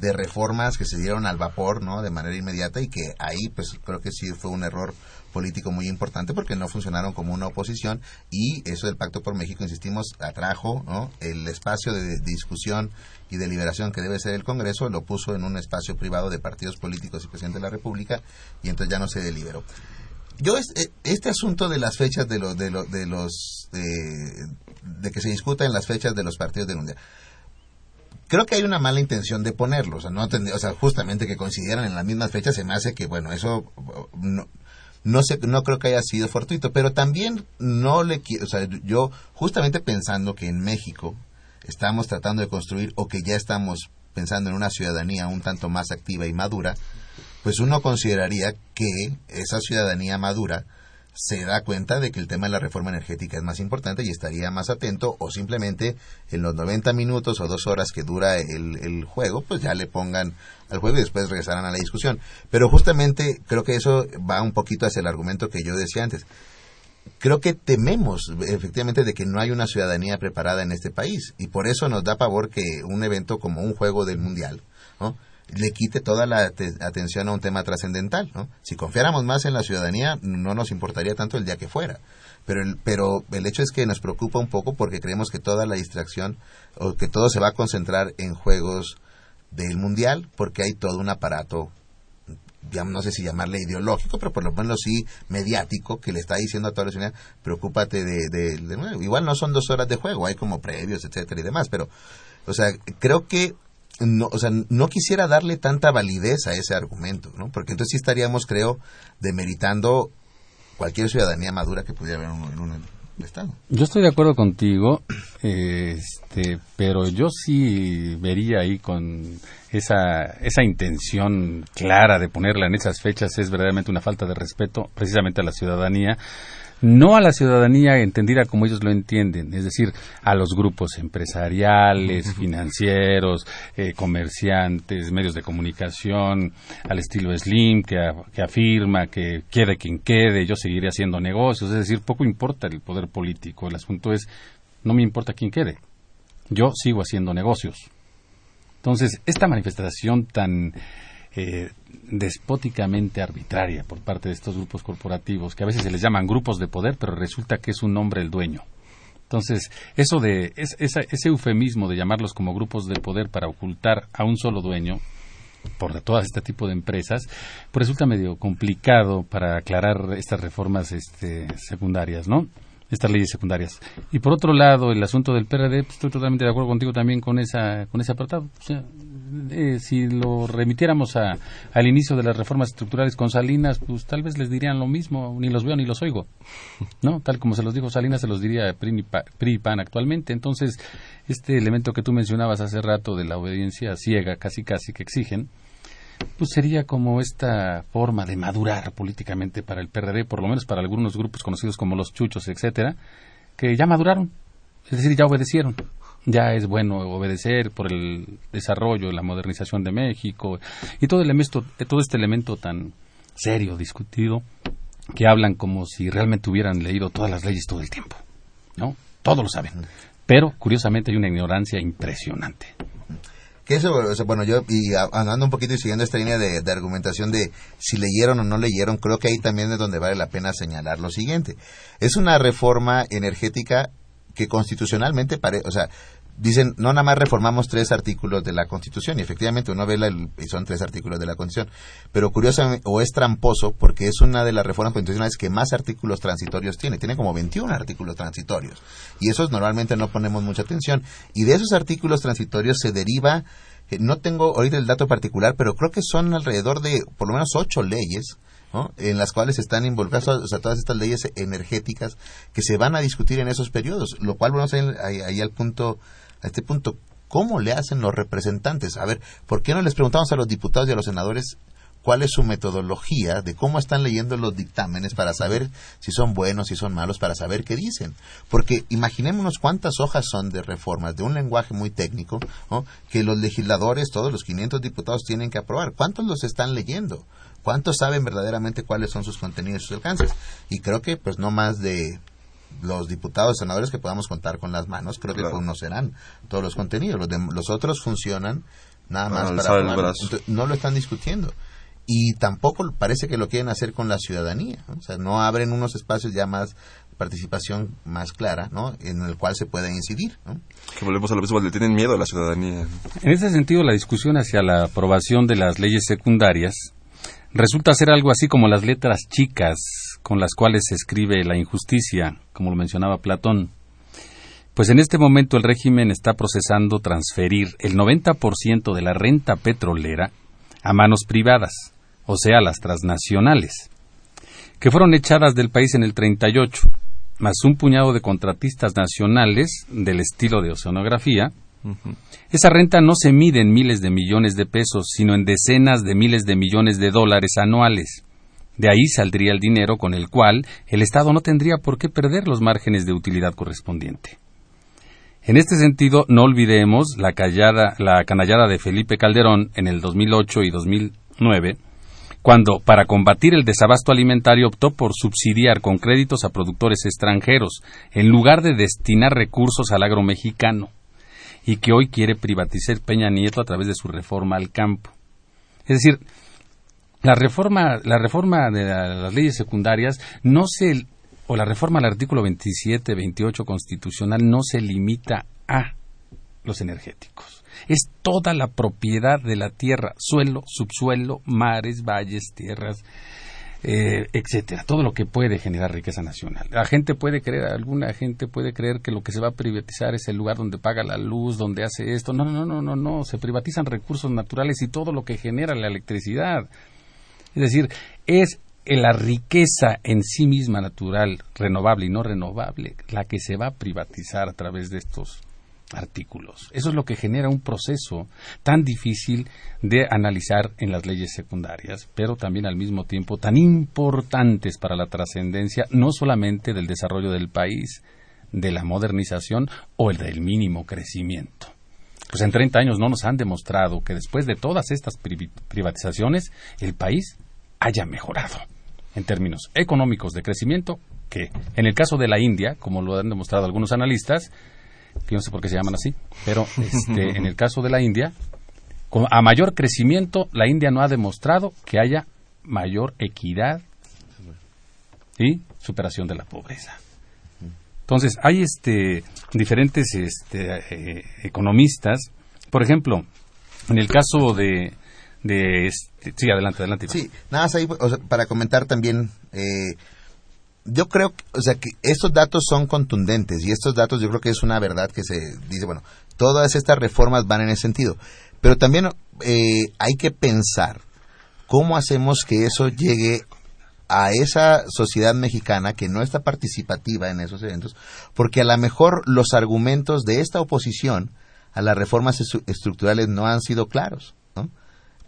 de reformas que se dieron al vapor, ¿no? De manera inmediata y que ahí, pues, creo que sí fue un error político muy importante porque no funcionaron como una oposición y eso del Pacto por México, insistimos, atrajo, ¿no? El espacio de discusión y deliberación que debe ser el Congreso, lo puso en un espacio privado de partidos políticos y presidente de la República y entonces ya no se deliberó. Yo es- eh, este asunto de las fechas de los de los de los eh, de que se discuta en las fechas de los partidos del mundial creo que hay una mala intención de ponerlos, o sea, no o sea, justamente que coincidieran en las mismas fechas se me hace que bueno, eso no no sé, no creo que haya sido fortuito, pero también no le quiero, o sea, yo justamente pensando que en México estamos tratando de construir o que ya estamos pensando en una ciudadanía un tanto más activa y madura, pues uno consideraría que esa ciudadanía madura se da cuenta de que el tema de la reforma energética es más importante y estaría más atento o simplemente en los 90 minutos o dos horas que dura el, el juego, pues ya le pongan al juego y después regresarán a la discusión. Pero justamente creo que eso va un poquito hacia el argumento que yo decía antes. Creo que tememos efectivamente de que no hay una ciudadanía preparada en este país y por eso nos da pavor que un evento como un juego del mundial, ¿no? Le quite toda la ate- atención a un tema trascendental, ¿no? Si confiáramos más en la ciudadanía, no nos importaría tanto el día que fuera. Pero el, pero el hecho es que nos preocupa un poco porque creemos que toda la distracción o que todo se va a concentrar en juegos del mundial porque hay todo un aparato ya no sé si llamarle ideológico, pero por lo menos sí mediático, que le está diciendo a toda la ciudadanía, preocúpate de, de, de. Igual no son dos horas de juego, hay como previos, etcétera y demás, pero, o sea, creo que no, o sea, no quisiera darle tanta validez a ese argumento, ¿no? Porque entonces sí estaríamos, creo, demeritando cualquier ciudadanía madura que pudiera haber en un, estado. Yo estoy de acuerdo contigo, este, pero yo sí vería ahí con esa, esa intención clara de ponerla en esas fechas es verdaderamente una falta de respeto precisamente a la ciudadanía, no a la ciudadanía entendida como ellos lo entienden, es decir, a los grupos empresariales, financieros, eh, comerciantes, medios de comunicación, al estilo Slim, que, a- que afirma que quede quien quede, yo seguiré haciendo negocios, es decir, poco importa el poder político, el asunto es, no me importa quién quede, yo sigo haciendo negocios. Entonces, esta manifestación tan eh, despóticamente arbitraria por parte de estos grupos corporativos, que a veces se les llaman grupos de poder, pero resulta que es un nombre el dueño. Entonces, eso de es- esa- ese eufemismo de llamarlos como grupos de poder para ocultar a un solo dueño por todo este tipo de empresas, pues resulta medio complicado para aclarar estas reformas este, secundarias, ¿no? Estas leyes secundarias. Y por otro lado, el asunto del PRD, pues, estoy totalmente de acuerdo contigo también con esa con ese apartado. Eh, si lo remitiéramos a, al inicio de las reformas estructurales con Salinas, pues tal vez les dirían lo mismo, ni los veo ni los oigo, ¿no? Tal como se los dijo Salinas, se los diría PRI y PAN actualmente. Entonces, este elemento que tú mencionabas hace rato de la obediencia ciega, casi casi que exigen, pues sería como esta forma de madurar políticamente para el PRD, por lo menos para algunos grupos conocidos como los chuchos, etcétera, que ya maduraron, es decir, ya obedecieron. Ya es bueno obedecer por el desarrollo, la modernización de México y todo, el elemento, todo este elemento tan serio, discutido, que hablan como si realmente hubieran leído todas las leyes todo el tiempo. ¿No? Todos lo saben. Pero, curiosamente, hay una ignorancia impresionante. Que eso, bueno, yo, y andando un poquito y siguiendo esta línea de, de argumentación de si leyeron o no leyeron, creo que ahí también es donde vale la pena señalar lo siguiente. Es una reforma energética que constitucionalmente, pare, o sea, dicen, no nada más reformamos tres artículos de la Constitución, y efectivamente uno ve la, y son tres artículos de la Constitución, pero curiosamente, o es tramposo, porque es una de las reformas constitucionales que más artículos transitorios tiene, tiene como 21 artículos transitorios, y esos normalmente no ponemos mucha atención, y de esos artículos transitorios se deriva Eh, no tengo ahorita el dato particular, pero creo que son alrededor de por lo menos ocho leyes en las cuales están involucradas o sea, todas estas leyes energéticas que se van a discutir en esos periodos, lo cual vamos ir ahí, ahí al punto, a este punto, ¿cómo le hacen los representantes? A ver, ¿por qué no les preguntamos a los diputados y a los senadores cuál es su metodología de cómo están leyendo los dictámenes para saber si son buenos, si son malos, para saber qué dicen. Porque imaginémonos cuántas hojas son de reformas, de un lenguaje muy técnico, que los legisladores, todos los 500 diputados tienen que aprobar. ¿Cuántos los están leyendo? ¿Cuántos saben verdaderamente cuáles son sus contenidos y sus alcances? Y creo que pues no más de los diputados senadores que podamos contar con las manos, creo que conocerán todos los contenidos. Los, de, los otros funcionan nada más para... Entonces, no lo están discutiendo y tampoco parece que lo quieren hacer con la ciudadanía. ¿no? O sea, no abren unos espacios ya más participación más clara, ¿no? En el cual se pueda incidir, ¿no? Que volvemos a lo mismo, le tienen miedo a la ciudadanía. En ese sentido, la discusión hacia la aprobación de las leyes secundarias resulta ser algo así como las letras chicas con las cuales se escribe la injusticia, como lo mencionaba Platón. Pues en este momento el régimen está procesando transferir el 90% de la renta petrolera a manos privadas o sea, las transnacionales, que fueron echadas del país en el 38, más un puñado de contratistas nacionales del estilo de oceanografía. Esa renta no se mide en miles de millones de pesos, sino en decenas de miles de millones de dólares anuales. De ahí saldría el dinero con el cual el Estado no tendría por qué perder los márgenes de utilidad correspondiente. En este sentido, no olvidemos la, callada, la canallada de Felipe Calderón en el 2008 y 2009, cuando, para combatir el desabasto alimentario, optó por subsidiar con créditos a productores extranjeros, en lugar de destinar recursos al agro mexicano, y que hoy quiere privatizar Peña Nieto a través de su reforma al campo. Es decir, la reforma, la reforma de las leyes secundarias no se, o la reforma al artículo 27, 28 constitucional no se limita a los energéticos es toda la propiedad de la tierra, suelo, subsuelo, mares, valles, tierras, eh, etcétera, todo lo que puede generar riqueza nacional. La gente puede creer, alguna gente puede creer que lo que se va a privatizar es el lugar donde paga la luz, donde hace esto. No, no, no, no, no, se privatizan recursos naturales y todo lo que genera la electricidad. Es decir, es la riqueza en sí misma natural, renovable y no renovable, la que se va a privatizar a través de estos artículos. Eso es lo que genera un proceso tan difícil de analizar en las leyes secundarias, pero también al mismo tiempo tan importantes para la trascendencia no solamente del desarrollo del país, de la modernización o el del mínimo crecimiento. Pues en 30 años no nos han demostrado que después de todas estas privatizaciones el país haya mejorado en términos económicos de crecimiento, que en el caso de la India, como lo han demostrado algunos analistas, que no sé por qué se llaman así, pero este, <laughs> en el caso de la India, a mayor crecimiento, la India no ha demostrado que haya mayor equidad y superación de la pobreza. Entonces, hay este, diferentes este, eh, economistas, por ejemplo, en el caso de, de este, sí, adelante, adelante. Sí, nada más ahí para comentar también eh, yo creo, o sea, que estos datos son contundentes y estos datos yo creo que es una verdad que se dice, bueno, todas estas reformas van en ese sentido, pero también eh, hay que pensar cómo hacemos que eso llegue a esa sociedad mexicana que no está participativa en esos eventos, porque a lo mejor los argumentos de esta oposición a las reformas estructurales no han sido claros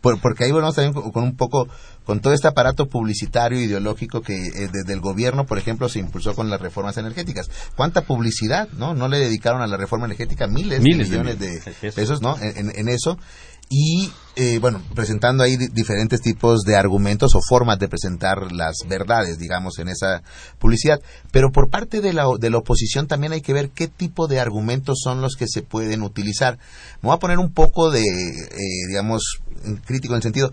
porque ahí volvemos también con, un poco, con todo este aparato publicitario ideológico que eh, desde el gobierno, por ejemplo, se impulsó con las reformas energéticas. ¿Cuánta publicidad, no? No le dedicaron a la reforma energética miles, de millones de, pesos, ¿no? En, eso. Y, eh, bueno, presentando ahí diferentes tipos de argumentos o formas de presentar las verdades, digamos, en esa publicidad. Pero por parte de la, de la oposición también hay que ver qué tipo de argumentos son los que se pueden utilizar. Me voy a poner un poco de, eh, digamos, crítico en el sentido,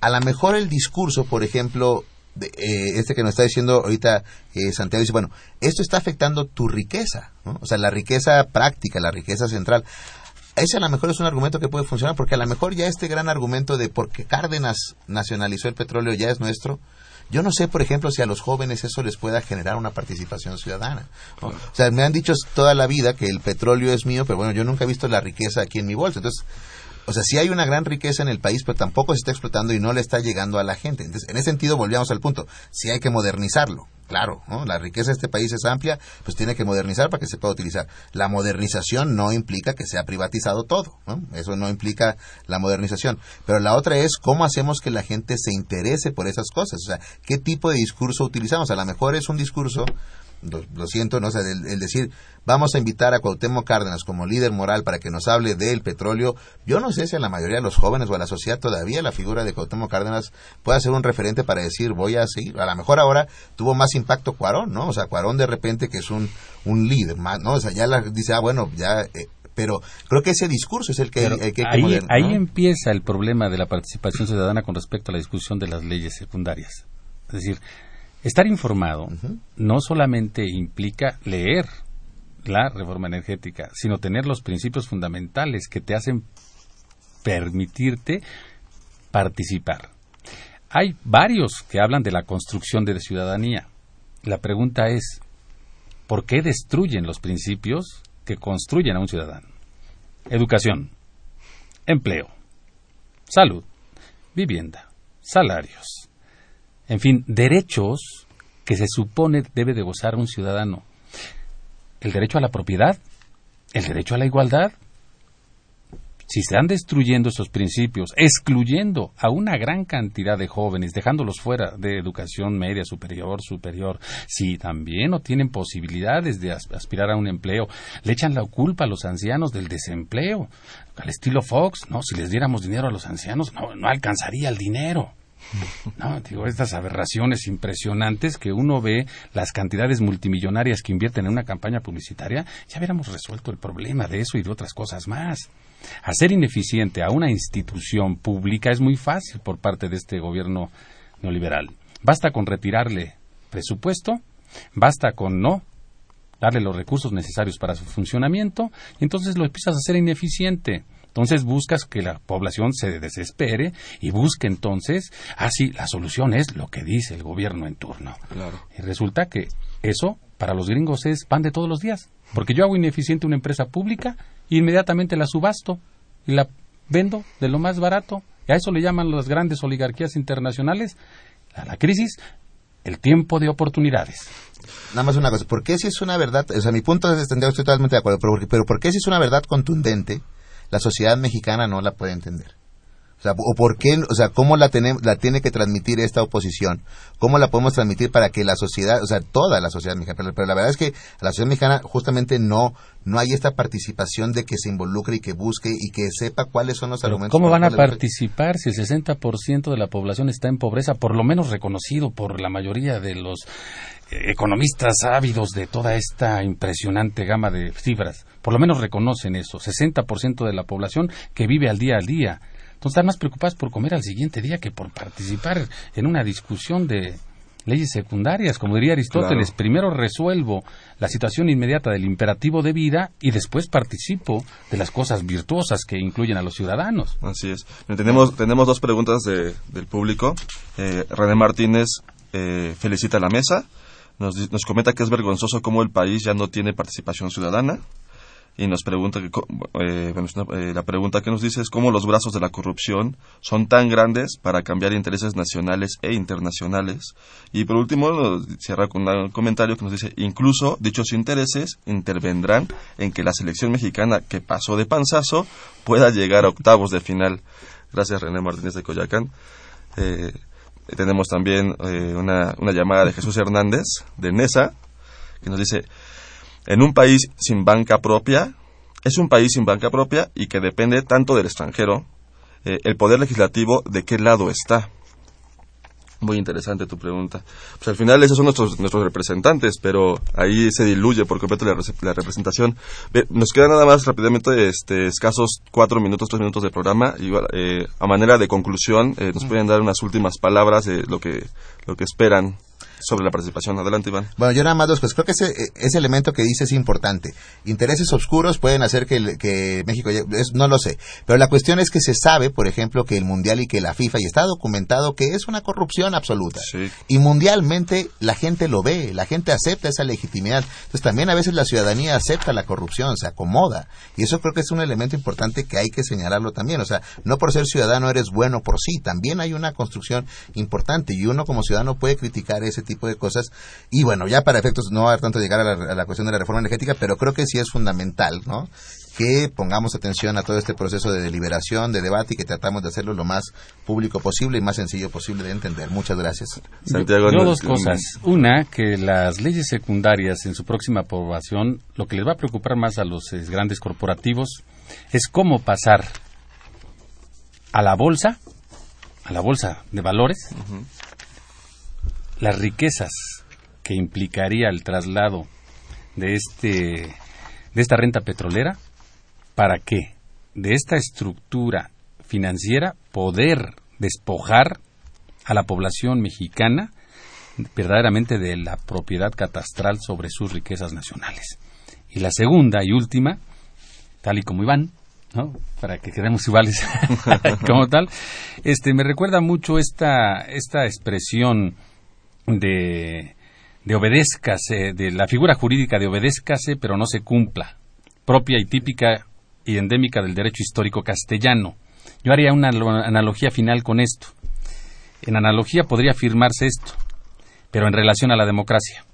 a lo mejor el discurso, por ejemplo, de, eh, este que nos está diciendo ahorita eh, Santiago dice, bueno, esto está afectando tu riqueza, o sea, la riqueza práctica, la riqueza central. Ese a lo mejor es un argumento que puede funcionar porque a lo mejor ya este gran argumento de porque Cárdenas nacionalizó el petróleo ya es nuestro, yo no sé, por ejemplo, si a los jóvenes eso les pueda generar una participación ciudadana. O sea, me han dicho toda la vida que el petróleo es mío, pero bueno, yo nunca he visto la riqueza aquí en mi bolsa. Entonces, o sea, sí hay una gran riqueza en el país, pero tampoco se está explotando y no le está llegando a la gente. Entonces, en ese sentido, volvíamos al punto. Sí hay que modernizarlo. Claro, ¿no? la riqueza de este país es amplia, pues tiene que modernizar para que se pueda utilizar. La modernización no implica que sea privatizado todo, ¿no? Eso no implica la modernización. Pero la otra es cómo hacemos que la gente se interese por esas cosas. O sea, qué tipo de discurso utilizamos. A lo mejor es un discurso lo, siento, ¿no? O sea, el, decir, vamos a invitar a Cuauhtémoc Cárdenas como líder moral para que nos hable del petróleo, yo no sé si a la mayoría de los jóvenes o a la sociedad todavía la figura de Cuauhtémoc Cárdenas pueda ser un referente para decir, voy a seguir. A lo mejor ahora tuvo más impacto Cuarón, ¿no? O sea, Cuarón de repente que es un, un líder, más, ¿no? O sea, ya la, dice, ah, bueno, ya... Eh, pero creo que ese discurso es el que, hay, que ahí, ahí empieza el problema de la participación ciudadana con respecto a la discusión de las leyes secundarias. Es decir, Estar informado no solamente implica leer la reforma energética, sino tener los principios fundamentales que te hacen permitirte participar. Hay varios que hablan de la construcción de la ciudadanía. La pregunta es, ¿por qué destruyen los principios que construyen a un ciudadano? Educación, empleo, salud, vivienda, salarios, en fin, derechos que se supone debe de gozar un ciudadano. El derecho a la propiedad, el derecho a la igualdad. Si se están destruyendo esos principios, excluyendo a una gran cantidad de jóvenes, dejándolos fuera de educación media, superior, superior, si también no tienen posibilidades de aspirar a un empleo, le echan la culpa a los ancianos del desempleo, al estilo Fox, no, si les diéramos dinero a los ancianos, no, no alcanzaría el dinero. <laughs> No, digo, estas aberraciones impresionantes que uno ve, las cantidades multimillonarias que invierten en una campaña publicitaria, ya hubiéramos resuelto el problema de eso y de otras cosas más. Hacer ineficiente a una institución pública es muy fácil por parte de este gobierno neoliberal. Basta con retirarle presupuesto, basta con no darle los recursos necesarios para su funcionamiento y entonces lo empiezas a hacer ineficiente. Entonces buscas que la población se desespere y busque entonces, ah, sí, la solución es lo que dice el gobierno en turno. Y resulta que eso para los gringos es pan de todos los días. Porque yo hago ineficiente una empresa pública e inmediatamente la subasto y la vendo de lo más barato. Y a eso le llaman las grandes oligarquías internacionales, a la crisis, el tiempo de oportunidades. Nada más una cosa, ¿por qué si es una verdad? O sea, mi punto es, estoy totalmente de acuerdo, pero, pero ¿por qué si es una verdad contundente? La sociedad mexicana no la puede entender. O sea, o por qué, o sea, cómo la, tenemos, la tiene que transmitir esta oposición, cómo la podemos transmitir para que la sociedad, o sea, toda la sociedad mexicana, pero, la verdad es que la sociedad mexicana justamente no, no hay esta participación de que se involucre y que busque y que sepa cuáles son los argumentos. ¿Cómo van a participar si el 60% de la población está en pobreza, por lo menos reconocido por la mayoría de los eh, economistas ávidos de toda esta impresionante gama de cifras? Por lo menos reconocen eso, 60% de la población que vive al día al día entonces están más preocupados por comer al siguiente día que por participar en una discusión de leyes secundarias. Como diría Aristóteles, primero resuelvo la situación inmediata del imperativo de vida y después participo de las cosas virtuosas que incluyen a los ciudadanos. Así es. Tenemos, tenemos dos preguntas del público. Eh, René Martínez eh, felicita a la mesa. Nos, nos comenta que es vergonzoso cómo el país ya no tiene participación ciudadana y nos pregunta que, eh, eh, la pregunta que nos dice es cómo los brazos de la corrupción son tan grandes para cambiar intereses nacionales e internacionales y por último cierra con un comentario que nos dice incluso dichos intereses intervendrán en que la selección mexicana que pasó de panzazo pueda llegar a octavos de final. Gracias René Martínez de Coyacán. Eh, tenemos también una, una llamada de Jesús Hernández de NESA que nos dice en un país sin banca propia, es un país sin banca propia y que depende tanto del extranjero, eh, el poder legislativo de qué lado está. Muy interesante tu pregunta. Pues al final esos son nuestros, nuestros representantes, pero ahí se diluye por completo la, representación. nos quedan nada más rápidamente este, escasos cuatro minutos, tres minutos de programa. Y, eh, a manera de conclusión, eh, nos pueden dar unas últimas palabras de lo que, lo que esperan sobre la participación. Adelante, Iván. Bueno, yo nada más dos cosas. Creo que ese, ese elemento que dice es importante. Intereses oscuros pueden hacer que, que México... es- no lo sé. Pero la cuestión es que se sabe, por ejemplo, que el Mundial y que la FIFA, y está documentado que es una corrupción absoluta. Y mundialmente la gente lo ve, la gente acepta esa legitimidad. Entonces también a veces la ciudadanía acepta la corrupción, se acomoda. Y eso creo que es un elemento importante que hay que señalarlo también. O sea, no por ser ciudadano eres bueno por sí. También hay una construcción importante y uno como ciudadano puede criticar ese tipo de cosas. Y bueno, ya para efectos no va tanto llegar a la, a la cuestión de la reforma energética, pero creo que sí es fundamental, ¿no? que pongamos atención a todo este proceso de deliberación, de debate y que tratamos de hacerlo lo más público posible y más sencillo posible de entender. Muchas gracias. Santiago, Yo dos cosas. Una, que las leyes secundarias en su próxima aprobación, lo que les va a preocupar más a los eh, grandes corporativos es cómo pasar a la bolsa, a la bolsa de valores, las riquezas que implicaría el traslado de este de esta renta petrolera para qué de esta estructura financiera poder despojar a la población mexicana verdaderamente de la propiedad catastral sobre sus riquezas nacionales. Y la segunda y última, tal y como Iván, ¿no? para que quedemos iguales <laughs> como tal, este me recuerda mucho esta, esta expresión de, de de la figura jurídica de obedézcase pero no se cumpla, propia y típica y endémica del derecho histórico castellano. Yo haría una alo- analogía final con esto. En analogía podría afirmarse esto, pero en relación a la democracia.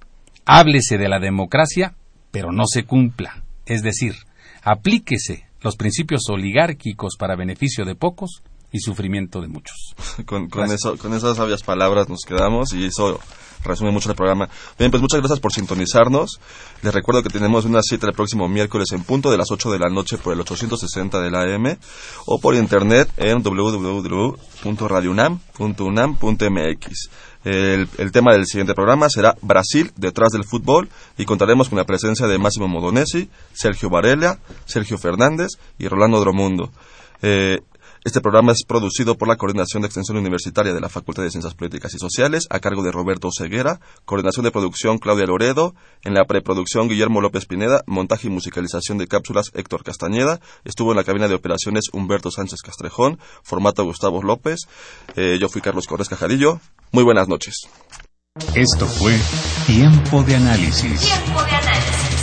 Háblese de la democracia, pero no se cumpla. Es decir, aplíquese los principios oligárquicos para beneficio de pocos y sufrimiento de muchos. <laughs> con, con eso, con esas sabias palabras nos quedamos y eso resume mucho el programa. Bien, pues muchas gracias por sintonizarnos. Les recuerdo que tenemos una cita el próximo miércoles en punto de las 8 de la noche por el 860 de la AM o por internet en www.radiounam.unam.mx. El, el tema del siguiente programa será Brasil detrás del fútbol y contaremos con la presencia de Máximo Modonesi, Sergio Varela, Sergio Fernández y Rolando Dromundo. Eh, este programa es producido por la Coordinación de Extensión Universitaria de la Facultad de Ciencias Políticas y Sociales, a cargo de Roberto Ceguera, coordinación de producción Claudia Loredo, en la preproducción Guillermo López Pineda, montaje y musicalización de cápsulas Héctor Castañeda, estuvo en la cabina de operaciones Humberto Sánchez Castrejón, formato Gustavo López, eh, yo fui Carlos Cortés Cajadillo, muy buenas noches. Esto fue Tiempo de Análisis, Tiempo de análisis.